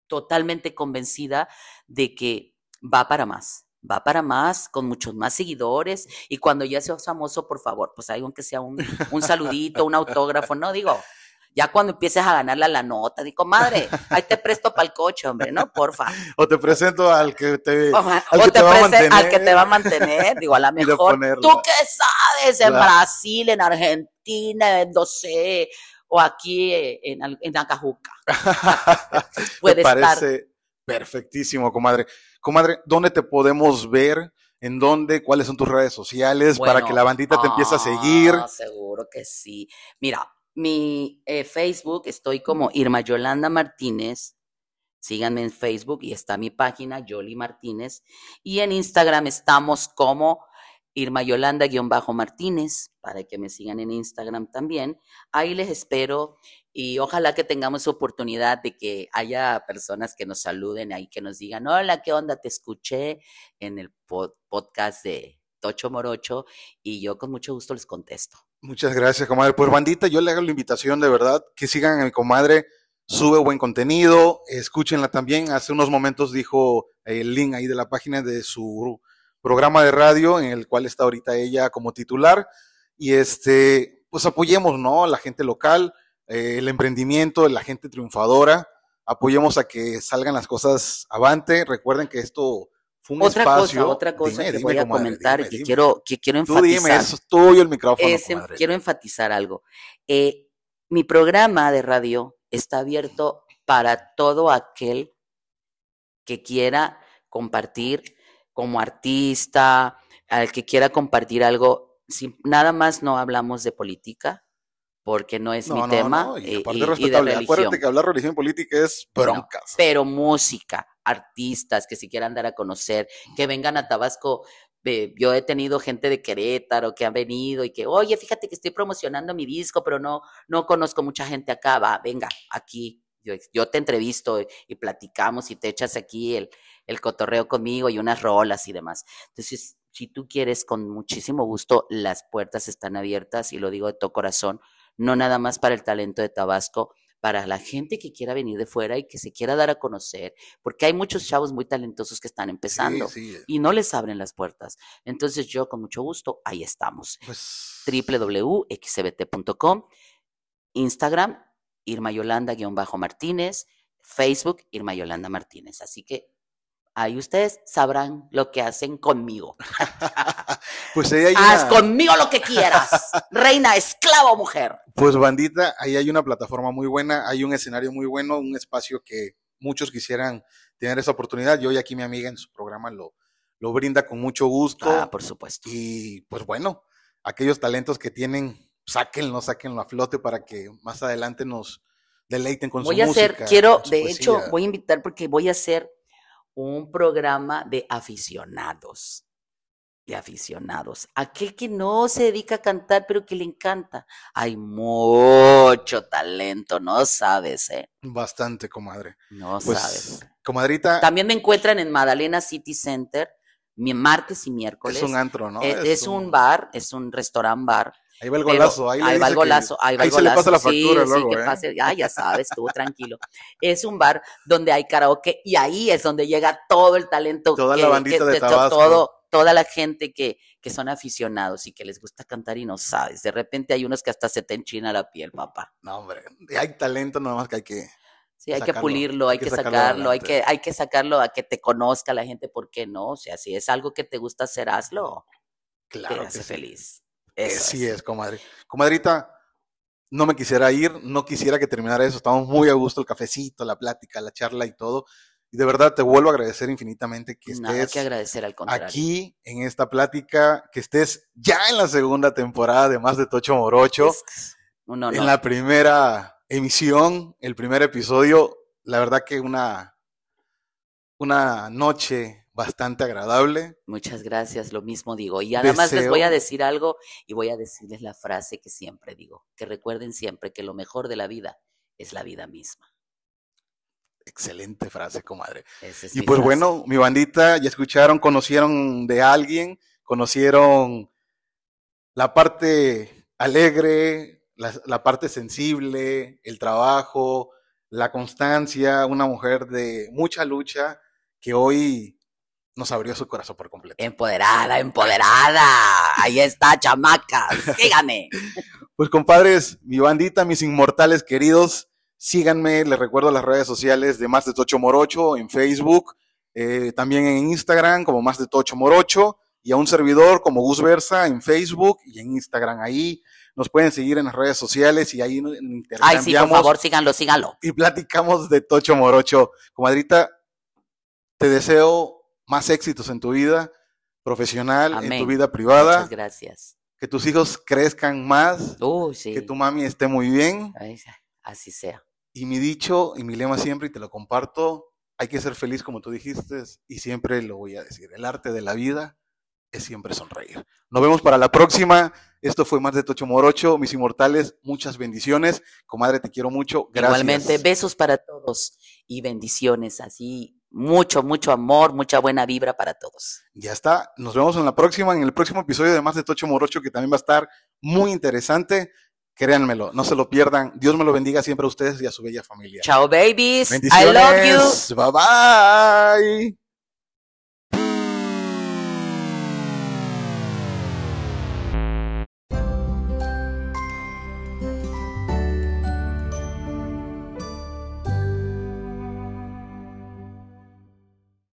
totalmente convencida de que va para más, va para más, con muchos más seguidores. Y cuando ya seas famoso, por favor, pues hay aunque sea un, un saludito, un autógrafo, no digo. Ya cuando empieces a ganarla la nota, digo, madre, ahí te presto para el coche, hombre, ¿no? Porfa. O te presento al que te, al que te, mantener. Al que te va a mantener, digo, a lo mejor. ¿Tú qué sabes? En Brasil, en Argentina, no sé, o aquí en, en Acajuca. Puede parece perfectísimo, comadre. Comadre, ¿dónde te podemos ver? ¿En dónde? ¿Cuáles son tus redes sociales para que la bandita te empiece a seguir? Ah, seguro que sí. Mira, mi eh, Facebook estoy como Irma Yolanda Martínez. Síganme en Facebook y está mi página, Yoli Martínez. Y en Instagram estamos como Irma Yolanda-Martínez, para que me sigan en Instagram también. Ahí les espero y ojalá que tengamos oportunidad de que haya personas que nos saluden ahí, que nos digan, hola, ¿qué onda? Te escuché en el podcast de Tocho Morocho y yo con mucho gusto les contesto. Muchas gracias, comadre. Pues bandita, yo le hago la invitación de verdad que sigan a mi comadre, sube buen contenido, escúchenla también. Hace unos momentos dijo el link ahí de la página de su programa de radio en el cual está ahorita ella como titular. Y este, pues apoyemos, ¿no? A la gente local, eh, el emprendimiento, la gente triunfadora. Apoyemos a que salgan las cosas avante. Recuerden que esto fue un otra espacio. Cosa, otra cosa que voy a comentar y que quiero, que quiero enfatizar. Tú dime, es tuyo el micrófono. quiero enfatizar algo. Eh, mi programa de radio está abierto para todo aquel que quiera compartir como artista, al que quiera compartir algo, si, nada más no hablamos de política, porque no es mi tema. Y, eh, y, de Acuérdate que hablar religión y política es broncas. pero música, artistas que se quieran dar a conocer, que vengan a Tabasco. yo he tenido gente de Querétaro que ha venido y que, oye, fíjate que estoy promocionando mi disco, pero no, no conozco mucha gente acá. Va, venga, aquí. Yo, yo te entrevisto y platicamos y te echas aquí el, el cotorreo conmigo y unas rolas y demás. Entonces, si tú quieres, con muchísimo gusto, las puertas están abiertas y lo digo de todo corazón, no nada más para el talento de Tabasco, para la gente que quiera venir de fuera y que se quiera dar a conocer, porque hay muchos chavos muy talentosos que están empezando y no les abren las puertas. Entonces yo con mucho gusto, ahí estamos. Pues... www.xbt.com, Instagram Irma Yolanda-Martínez, Facebook Irma Yolanda Martínez. Así que ahí ustedes sabrán lo que hacen conmigo. pues ahí hay Haz conmigo lo que quieras, reina, esclavo, mujer. Pues bandita, ahí hay una plataforma muy buena, hay un escenario muy bueno, un espacio que muchos quisieran tener esa oportunidad. Yo y aquí mi amiga en su programa lo, lo brinda con mucho gusto. Ah, por supuesto. Y pues bueno, aquellos talentos que tienen, sáquenlo, sáquenlo a flote para que más adelante nos deleiten con voy su a hacer, Quiero, de hecho, voy a invitar porque voy a hacer un programa de aficionados. De aficionados. Aquel que no se dedica a cantar, pero que le encanta. Hay mucho talento, no sabes, ¿eh? Bastante, comadre. No pues, sabes. Comadrita. También me encuentran en Madalena City Center martes y miércoles. Es un antro, ¿no? Eh, es, un... bar, es un restaurant bar. Ahí va el golazo, ahí, ahí va el golazo, ahí va el golazo. se le pasa la factura sí, luego, sí, que ¿eh? pase, ah, ya sabes, tú tranquilo. Es un bar donde hay karaoke y ahí es donde llega todo el talento. Toda la bandita de Tabasco. Todo, toda la gente que, que son aficionados y que les gusta cantar y no sabes. De repente hay unos que hasta se te enchina la piel, papá. No, hombre, hay talento nada más que hay que Sí, hay que pulirlo, hay, que, sacarlo, hay que, hay que sacarlo a que te conozca la gente, ¿por qué no? O sea, si es algo que te gusta hacer, hazlo. Claro. Te hace feliz. Eso sí es. comadre. Comadrita, no me quisiera ir, no quisiera que terminara eso. Estamos muy a gusto, el cafecito, la plática, la charla y todo. Y de verdad te vuelvo a agradecer infinitamente que estés que agradecer, al aquí en esta plática, que estés ya en la segunda temporada de Más de Tocho Morocho. En la primera emisión, el primer episodio, la verdad que una, una noche bastante agradable. Muchas gracias, lo mismo digo. Y además les voy a decir algo y voy a decirles la frase que siempre digo, que recuerden siempre que lo mejor de la vida es la vida misma. Excelente frase, comadre. y pues bueno, mi bandita, ya escucharon, conocieron de alguien, conocieron la parte alegre, la, parte sensible, el trabajo, la constancia, una mujer de mucha lucha que hoy nos abrió su corazón por completo. Empoderada, empoderada. Ahí está, chamaca. Síganme. pues compadres, mi bandita, mis inmortales queridos, síganme. Les recuerdo las redes sociales de Más de Tocho Morocho en Facebook, eh, también en Instagram como Más de Tocho Morocho y a un servidor como Gus Versa en Facebook y en Instagram. Ahí nos pueden seguir en las redes sociales y ahí intercambiamos. Ay, sí, por favor, síganlo, síganlo. Y platicamos de Tocho Morocho. Comadrita, te deseo más éxitos en tu vida profesional, en tu vida privada. Muchas gracias. Que tus hijos crezcan más. Sí. Que tu mami esté muy bien. así sea. Y mi dicho y mi lema siempre, y te lo comparto, hay que ser feliz como tú dijiste, y siempre lo voy a decir. El arte de la vida es siempre sonreír. Nos vemos para la próxima. Esto fue más de Tocho Morocho, mis inmortales. Muchas bendiciones. Comadre, te quiero mucho. Gracias. Igualmente, besos para todos y bendiciones. Así, mucho, mucho amor, mucha buena vibra para todos. Ya está. Nos vemos en la próxima, en el próximo episodio de Más de Tocho Morocho, que también va a estar muy interesante. Créanmelo, no se lo pierdan. Dios me lo bendiga siempre a ustedes y a su bella familia. Chao, babies. I love you. Bye bye.